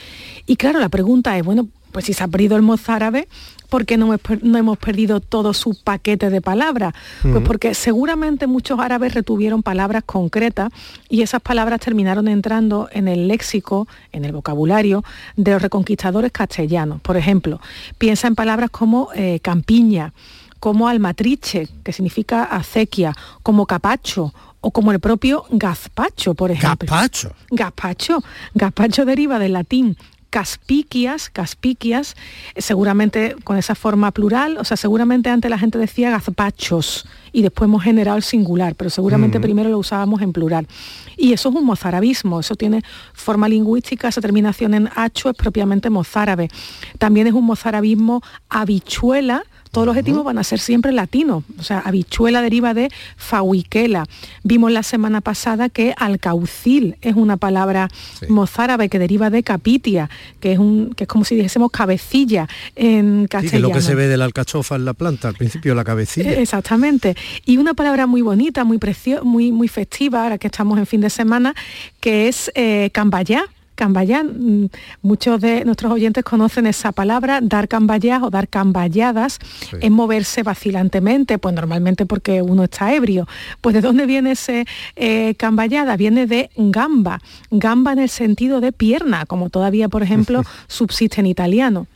Y claro, la pregunta es, bueno, pues si se ha perdido el mozárabe, ¿por qué no, hemos perdido todo su paquete de palabras? Pues porque seguramente muchos árabes retuvieron palabras concretas y esas palabras terminaron entrando en el léxico, en el vocabulario de los reconquistadores castellanos. Por ejemplo, piensa en palabras como eh, campiña, como almatriche, que significa acequia, como capacho o como el propio gazpacho, por ejemplo. Gazpacho. Gazpacho. Gazpacho deriva del latín caspiquias, caspiquias, seguramente con esa forma plural, o sea, seguramente antes la gente decía gazpachos y después hemos generado el singular, pero seguramente primero lo usábamos en plural. Y eso es un mozarabismo, eso tiene forma lingüística, esa terminación en hacho es propiamente mozárabe. También es un mozarabismo habichuela, todos los objetivos van a ser siempre latinos. O sea, habichuela deriva de fahuiquela. Vimos la semana pasada que alcaucil es una palabra mozárabe que deriva de capitia, que es, un, que es como si dijésemos cabecilla en castellano. Sí, que lo que se ve de la alcachofa en la planta, al principio la cabecilla. Eh, exactamente. Y una palabra muy bonita, muy preciosa, muy, muy festiva, ahora que estamos en fin de semana, que es eh, cambayá Cambayán, mm, muchos de nuestros oyentes conocen esa palabra, dar cambayas o dar cambayadas, es moverse vacilantemente, pues normalmente porque uno está ebrio. Pues ¿de dónde viene ese eh, camballada? Viene de gamba, gamba en el sentido de pierna, como todavía, por ejemplo, [laughs] subsiste en italiano.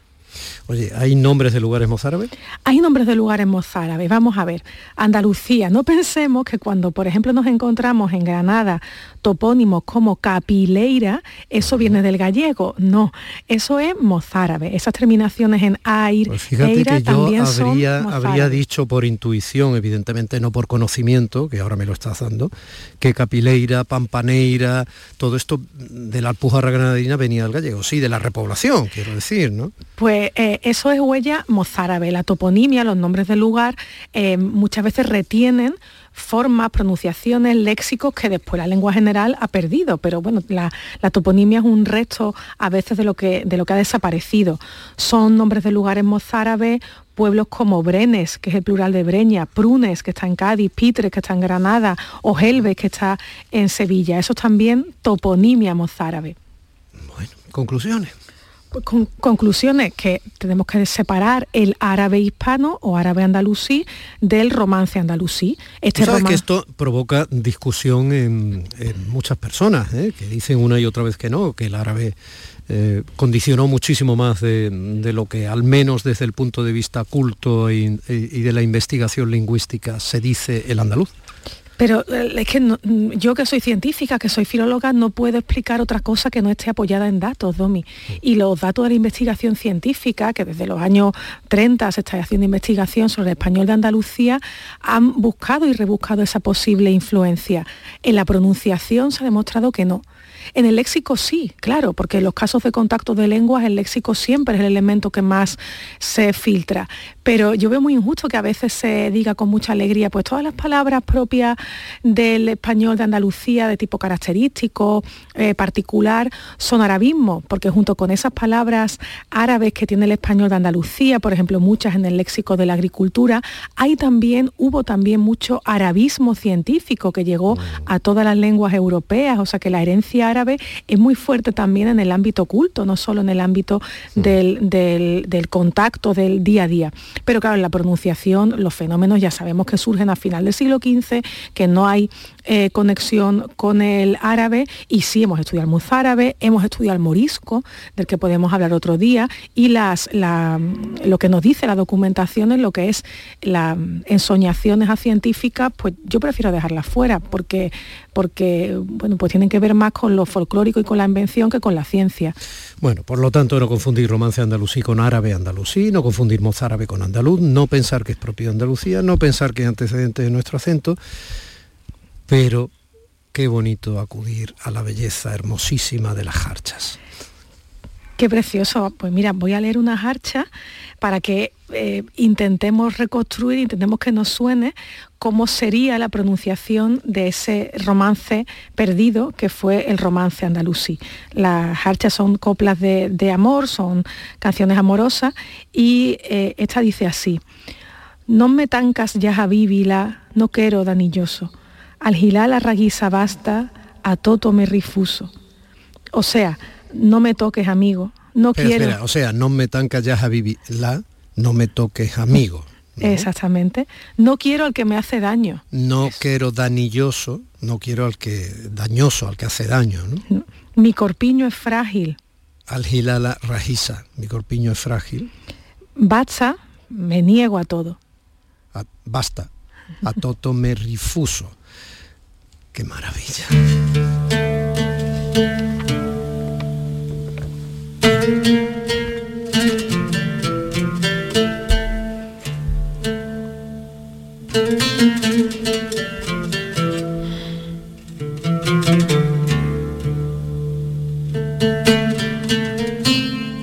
Oye, ¿hay nombres de lugares mozárabes? Hay nombres de lugares mozárabes. Vamos a ver. Andalucía. No pensemos que cuando, por ejemplo, nos encontramos en Granada topónimos como Capileira, eso viene del gallego. No, eso es mozárabe. Esas terminaciones en air, pues fíjate que yo habría, habría dicho por intuición, evidentemente no por conocimiento, que ahora me lo estás dando, que Capileira, Pampaneira, todo esto de la Alpujarra granadina venía del gallego. Sí, de la repoblación, quiero decir, ¿no? Pues eh, eso es huella mozárabe. La toponimia, los nombres del lugar, eh, muchas veces retienen formas, pronunciaciones, léxicos que después la lengua general ha perdido, pero bueno, la, toponimia es un resto a veces de lo, que, de lo que ha desaparecido. Son nombres de lugares mozárabes, pueblos como Brenes, que es el plural de Breña, Prunes, que está en Cádiz, Pitres, que está en Granada, o Gelbes, que está en Sevilla. Eso también toponimia mozárabe. Bueno, conclusiones. Con, conclusiones que tenemos que separar el árabe hispano o árabe andalusí del romance andalusí. Este sabes que esto provoca discusión en, muchas personas, ¿eh? que dicen una y otra vez que no, que el árabe eh, condicionó muchísimo más de, lo que al menos desde el punto de vista culto y de la investigación lingüística se dice el andaluz. Pero eh, es que mm, yo que soy científica, que soy filóloga, no puedo explicar otra cosa que no esté apoyada en datos, Domi. Y los datos de la investigación científica, que desde los años 30 se está haciendo investigación sobre el español de Andalucía, han buscado y rebuscado esa posible influencia. En la pronunciación se ha demostrado que no. En el léxico sí, claro, porque en los casos de contacto de lenguas el léxico siempre es el elemento que más se filtra. Pero yo veo muy injusto que a veces se diga con mucha alegría, pues todas las palabras propias del español de Andalucía de tipo característico, eh, particular, son arabismo, porque junto con esas palabras árabes que tiene el español de Andalucía, por ejemplo, muchas en el léxico de la agricultura, hay también, hubo también mucho arabismo científico que llegó a todas las lenguas europeas, o sea que la herencia árabe es muy fuerte también en el ámbito culto, no solo en el ámbito del, del, contacto del día a día. Pero claro, en la pronunciación los fenómenos ya sabemos que surgen a final del siglo XV, que no hay eh, conexión con el árabe y sí hemos estudiado el mozárabe, hemos estudiado el morisco, del que podemos hablar otro día, y las, lo que nos dice la documentación en lo que es las ensoñaciones a científicas, pues yo prefiero dejarlas fuera porque, porque bueno, pues tienen que ver más con lo folclórico y con la invención que con la ciencia. Bueno, por lo tanto, no confundir romance andalusí con árabe andalusí, no confundir mozárabe con andaluz, no pensar que es propio de Andalucía, no pensar que es antecedente de nuestro acento, pero qué bonito acudir a la belleza hermosísima de las jarchas. Qué precioso. Pues mira, voy a leer una jarcha para que eh, intentemos reconstruir, intentemos que nos suene cómo sería la pronunciación de ese romance perdido que fue el romance andalusí. Las jarchas son coplas de, amor, son canciones amorosas y eh, esta dice así. No me tancas ya Javívila, no quiero danilloso. Al gilar la raguisa basta, a toto me rifuso. O sea, no me toques amigo, no quiero... o sea, no me tancas ya Javívila, no me toques amigo. Exactamente. No quiero al que me hace daño. No quiero danilloso, no quiero al que dañoso, al que hace daño. ¿no? Mi corpiño es frágil. Algilala rajisa, mi corpiño es frágil. Batsa, me niego a todo. basta, a toto me rifuso. Qué maravilla.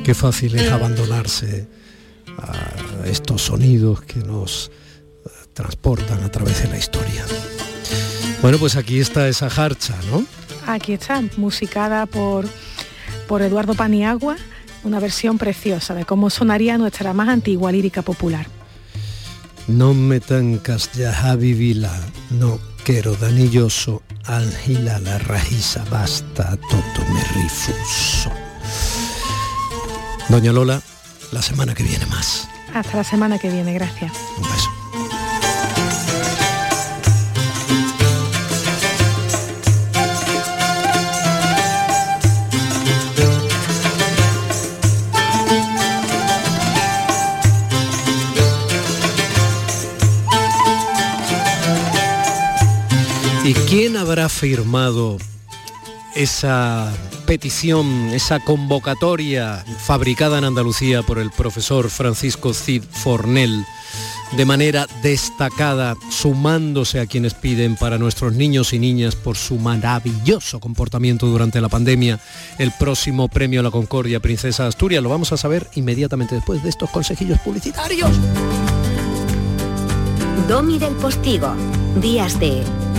Qué fácil es abandonarse a estos sonidos que nos eh, transportan a través de la historia. Bueno, pues aquí está esa jarcha, ¿no? Aquí está, musicada por, por Eduardo Paniagua, una versión preciosa de cómo sonaría nuestra más antigua lírica popular. No me tancas ya vivila, no quiero danilloso, algila la rajisa, basta, toto me rifuso. Doña Lola, la semana que viene más. Hasta la semana que viene, gracias. Un beso. ¿Y quién habrá firmado esa petición, esa convocatoria fabricada en Andalucía por el profesor Francisco Cid Fornel de manera destacada, sumándose a quienes piden para nuestros niños y niñas por su maravilloso comportamiento durante la pandemia el próximo premio a la Concordia Princesa Asturias. Lo vamos a saber inmediatamente después de estos consejillos publicitarios. Domi del Postigo, días de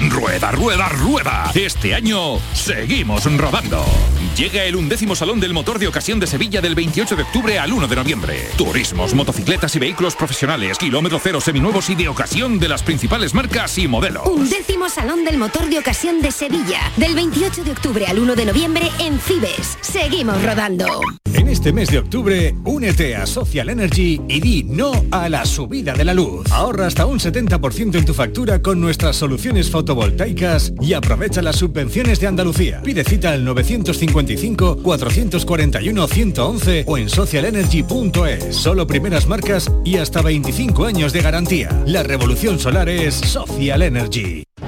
Rueda, rueda, rueda. Este año seguimos rodando. Llega el undécimo Salón del Motor de Ocasión de Sevilla del 28 de octubre al 1 de noviembre. Turismos, motocicletas y vehículos profesionales, kilómetro cero seminuevos y de ocasión de las principales marcas y modelos. Undécimo Salón del Motor de Ocasión de Sevilla. Del 28 de octubre al 1 de noviembre en Cibes. Seguimos rodando. En este mes de octubre, únete a Social Energy y di no a la subida de la luz. Ahorra hasta un 70% en tu factura con nuestras soluciones fotovoltaicas y aprovecha las subvenciones de Andalucía. Pide cita al 955-441-111 o en socialenergy.es. Solo primeras marcas y hasta 25 años de garantía. La revolución solar es Social Energy.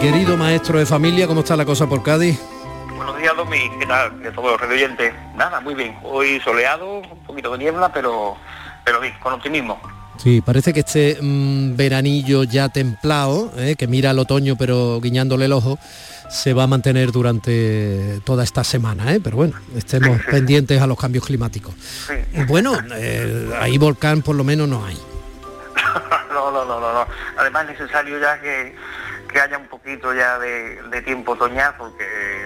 Querido maestro de familia, ¿cómo está la cosa por Cádiz? Buenos días, Domi. ¿Qué tal? Radio oyentes. Nada, muy bien. Hoy soleado, un poquito de niebla, pero, pero bien, con optimismo. Sí, parece que este mm, veranillo ya templado, eh, que mira al otoño pero guiñándole el ojo, se va a mantener durante toda esta semana, ¿eh? pero bueno, estemos [laughs] pendientes a los cambios climáticos. Bueno, eh, ahí volcán por lo menos no hay. [laughs] no, no, no, no, no. Además es necesario ya que, que haya un poquito ya de, tiempo otoñal, porque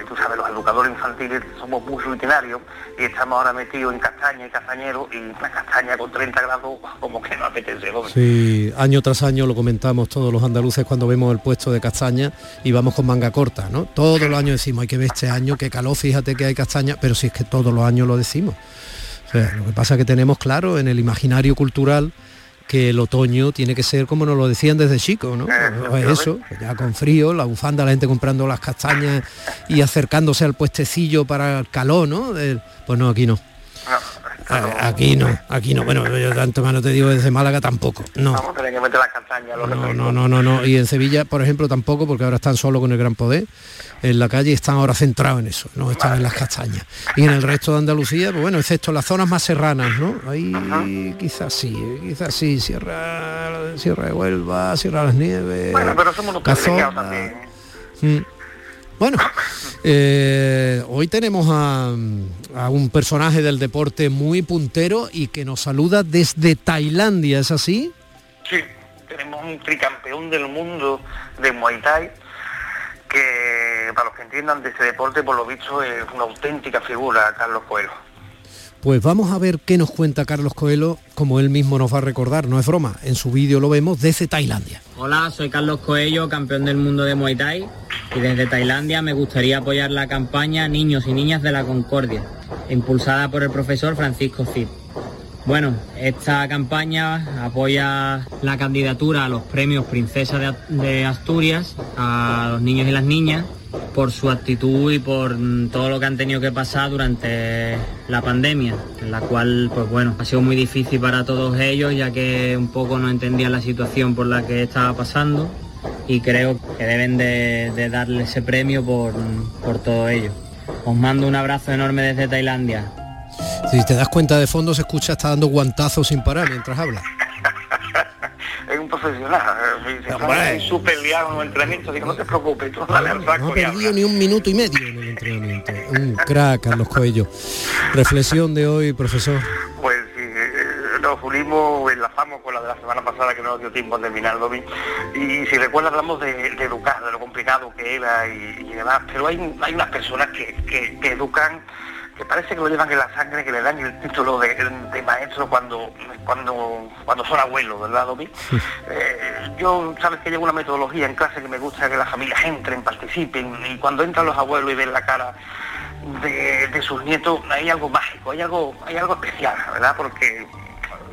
tú sabes, los educadores infantiles somos muy rutinarios y estamos ahora metidos en castaña y castañero y una castaña con 30 grados como que no apetece. ¿no? Sí, año tras año lo comentamos todos los andaluces cuando vemos el puesto de castaña y vamos con manga corta, ¿no? Todos los años decimos, hay que ver este año, qué calor, fíjate que hay castaña, pero si es que todos los años lo decimos. Lo que pasa es que tenemos claro en el imaginario cultural que el otoño tiene que ser como nos lo decían desde chico, ¿no? Pues eso, ya con frío, la bufanda, la gente comprando las castañas y acercándose al puestecillo para el calor, ¿no? pues no, aquí no. Aquí no, aquí no. Bueno, yo tanto más no te digo desde Málaga tampoco. No. Vamos a tener que meter las castañas. No, no, no, no, no. Y en Sevilla, por ejemplo, tampoco, porque ahora están solo con el Gran Poder en la calle están ahora centrados en eso, no están en las castañas. Y en el resto de Andalucía, pues bueno, excepto las zonas más serranas, ¿no? Ahí quizás sí, quizás sí, Sierra, Sierra de Huelva, Sierra de las Nieves. Bueno, pero somos unos también. Mm. Bueno, eh, hoy tenemos a, a, un personaje del deporte muy puntero y que nos saluda desde Tailandia, ¿es así? Sí, tenemos un tricampeón del mundo de Muay Thai que para los que entiendan de este deporte, por lo visto, es una auténtica figura, Carlos Coelho. Pues vamos a ver qué nos cuenta Carlos Coelho, como él mismo nos va a recordar, no es broma, en su vídeo lo vemos desde Tailandia. Hola, soy Carlos Coelho, campeón del mundo de Muay Thai, y desde Tailandia me gustaría apoyar la campaña Niños y Niñas de la Concordia, impulsada por el profesor Francisco Cid. Bueno, esta campaña apoya la candidatura a los premios Princesa de, Asturias a los niños y las niñas por su actitud y por todo lo que han tenido que pasar durante la pandemia, en la cual, pues bueno, ha sido muy difícil para todos ellos, ya que un poco no entendían la situación por la que estaba pasando y creo que deben de, darle ese premio por, por todo ello. Os mando un abrazo enorme desde Tailandia. Si te das cuenta de fondo se escucha está dando guantazos sin parar mientras habla. [laughs] es un profesional. Es súper liado en un entrenamiento, digo, no te preocupes, tú dale al saco. No ha perdido ni un minuto y medio en el entrenamiento. Un crack, Carlos Coello. Reflexión de hoy, profesor. Pues eh, nos unimos, enlazamos con la de la semana pasada que no nos dio tiempo a terminar. Y si recuerdas, hablamos de, educar, de lo complicado que era y, demás, pero hay, hay unas personas que, que educan que parece que lo llevan en la sangre, que le dan el título de, maestro cuando, cuando, cuando son abuelos, ¿verdad, Domi? Eh, yo, sabes que llevo una metodología en clase que me gusta que las familias entren, participen, y cuando entran los abuelos y ven la cara de, sus nietos, hay algo mágico, hay algo, hay algo especial, ¿verdad? Porque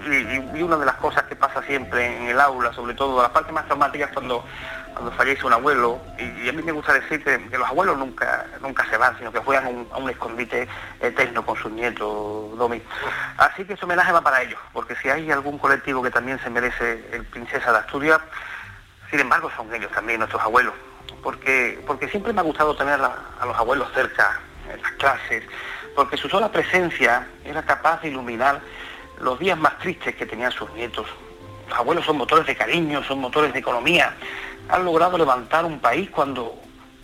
y, una de las cosas que pasa siempre en el aula, sobre todo, la parte más traumática es cuando cuando fallece un abuelo, y, a mí me gusta decir que, los abuelos nunca, nunca se van, sino que juegan a un escondite eterno con sus nietos, Domi. Así que ese homenaje va para ellos, porque si hay algún colectivo que también se merece el Princesa de Asturias, sin embargo son ellos también, nuestros abuelos, porque, porque siempre me ha gustado tener a, los abuelos cerca, en las clases, porque su sola presencia era capaz de iluminar los días más tristes que tenían sus nietos. Los abuelos son motores de cariño, son motores de economía, han logrado levantar un país cuando,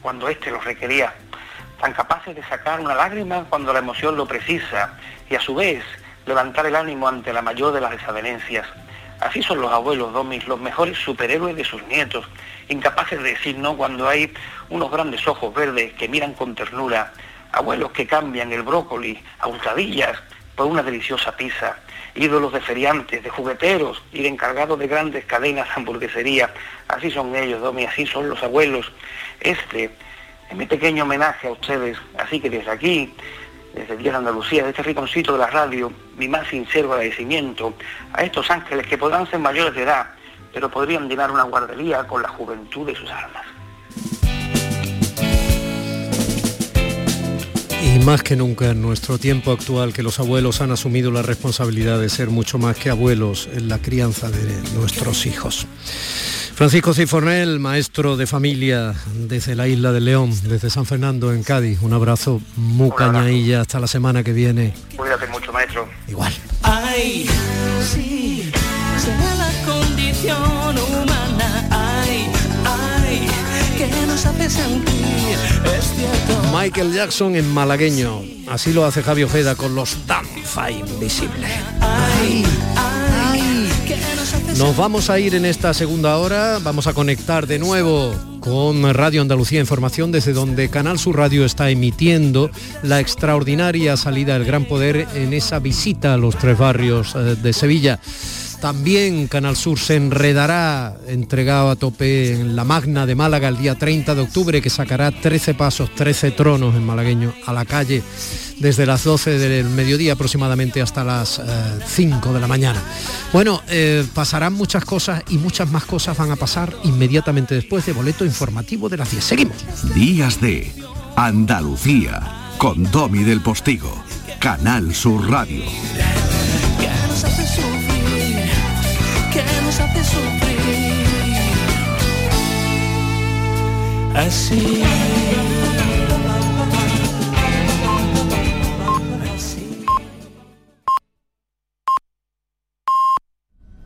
cuando éste lo requería, tan capaces de sacar una lágrima cuando la emoción lo precisa y a su vez levantar el ánimo ante la mayor de las desavenencias. Así son los abuelos Domis, los mejores superhéroes de sus nietos, incapaces de decir no cuando hay unos grandes ojos verdes que miran con ternura, abuelos que cambian el brócoli a hurtadillas por una deliciosa pizza, ídolos de feriantes, de jugueteros y de encargados de grandes cadenas de hamburguesería. Así son ellos, Domi, así son los abuelos. Este es mi pequeño homenaje a ustedes. Así que desde aquí, desde el Día de Andalucía, de este rinconcito de la radio, mi más sincero agradecimiento a estos ángeles que podrán ser mayores de edad, pero podrían llenar una guardería con la juventud de sus almas. Y más que nunca en nuestro tiempo actual que los abuelos han asumido la responsabilidad de ser mucho más que abuelos en la crianza de nuestros hijos. Francisco Cifornel, maestro de familia desde la isla de León, desde San Fernando en Cádiz. Un abrazo muy cañailla hasta la semana que viene. Cuídate mucho, maestro. Igual. Ay, sí, será la condición humana. Ay, ay, que nos hace sentir. Michael Jackson en malagueño. Así lo hace Javi Ojeda con los Danza Invisible. Nos vamos a ir en esta segunda hora, vamos a conectar de nuevo con Radio Andalucía Información desde donde Canal Sur Radio está emitiendo la extraordinaria salida del Gran Poder en esa visita a los tres barrios eh, de Sevilla. También Canal Sur se enredará, entregado a tope en la Magna de Málaga el día 30 de octubre, que sacará 13 pasos, 13 tronos en malagueño a la calle desde las 12 del mediodía aproximadamente hasta las 5 eh, de la mañana. Bueno, eh, pasarán muchas cosas y muchas más cosas van a pasar inmediatamente después de boleto informativo de las 10. Seguimos. Días de Andalucía con Domi del Postigo, Canal Sur Radio. Así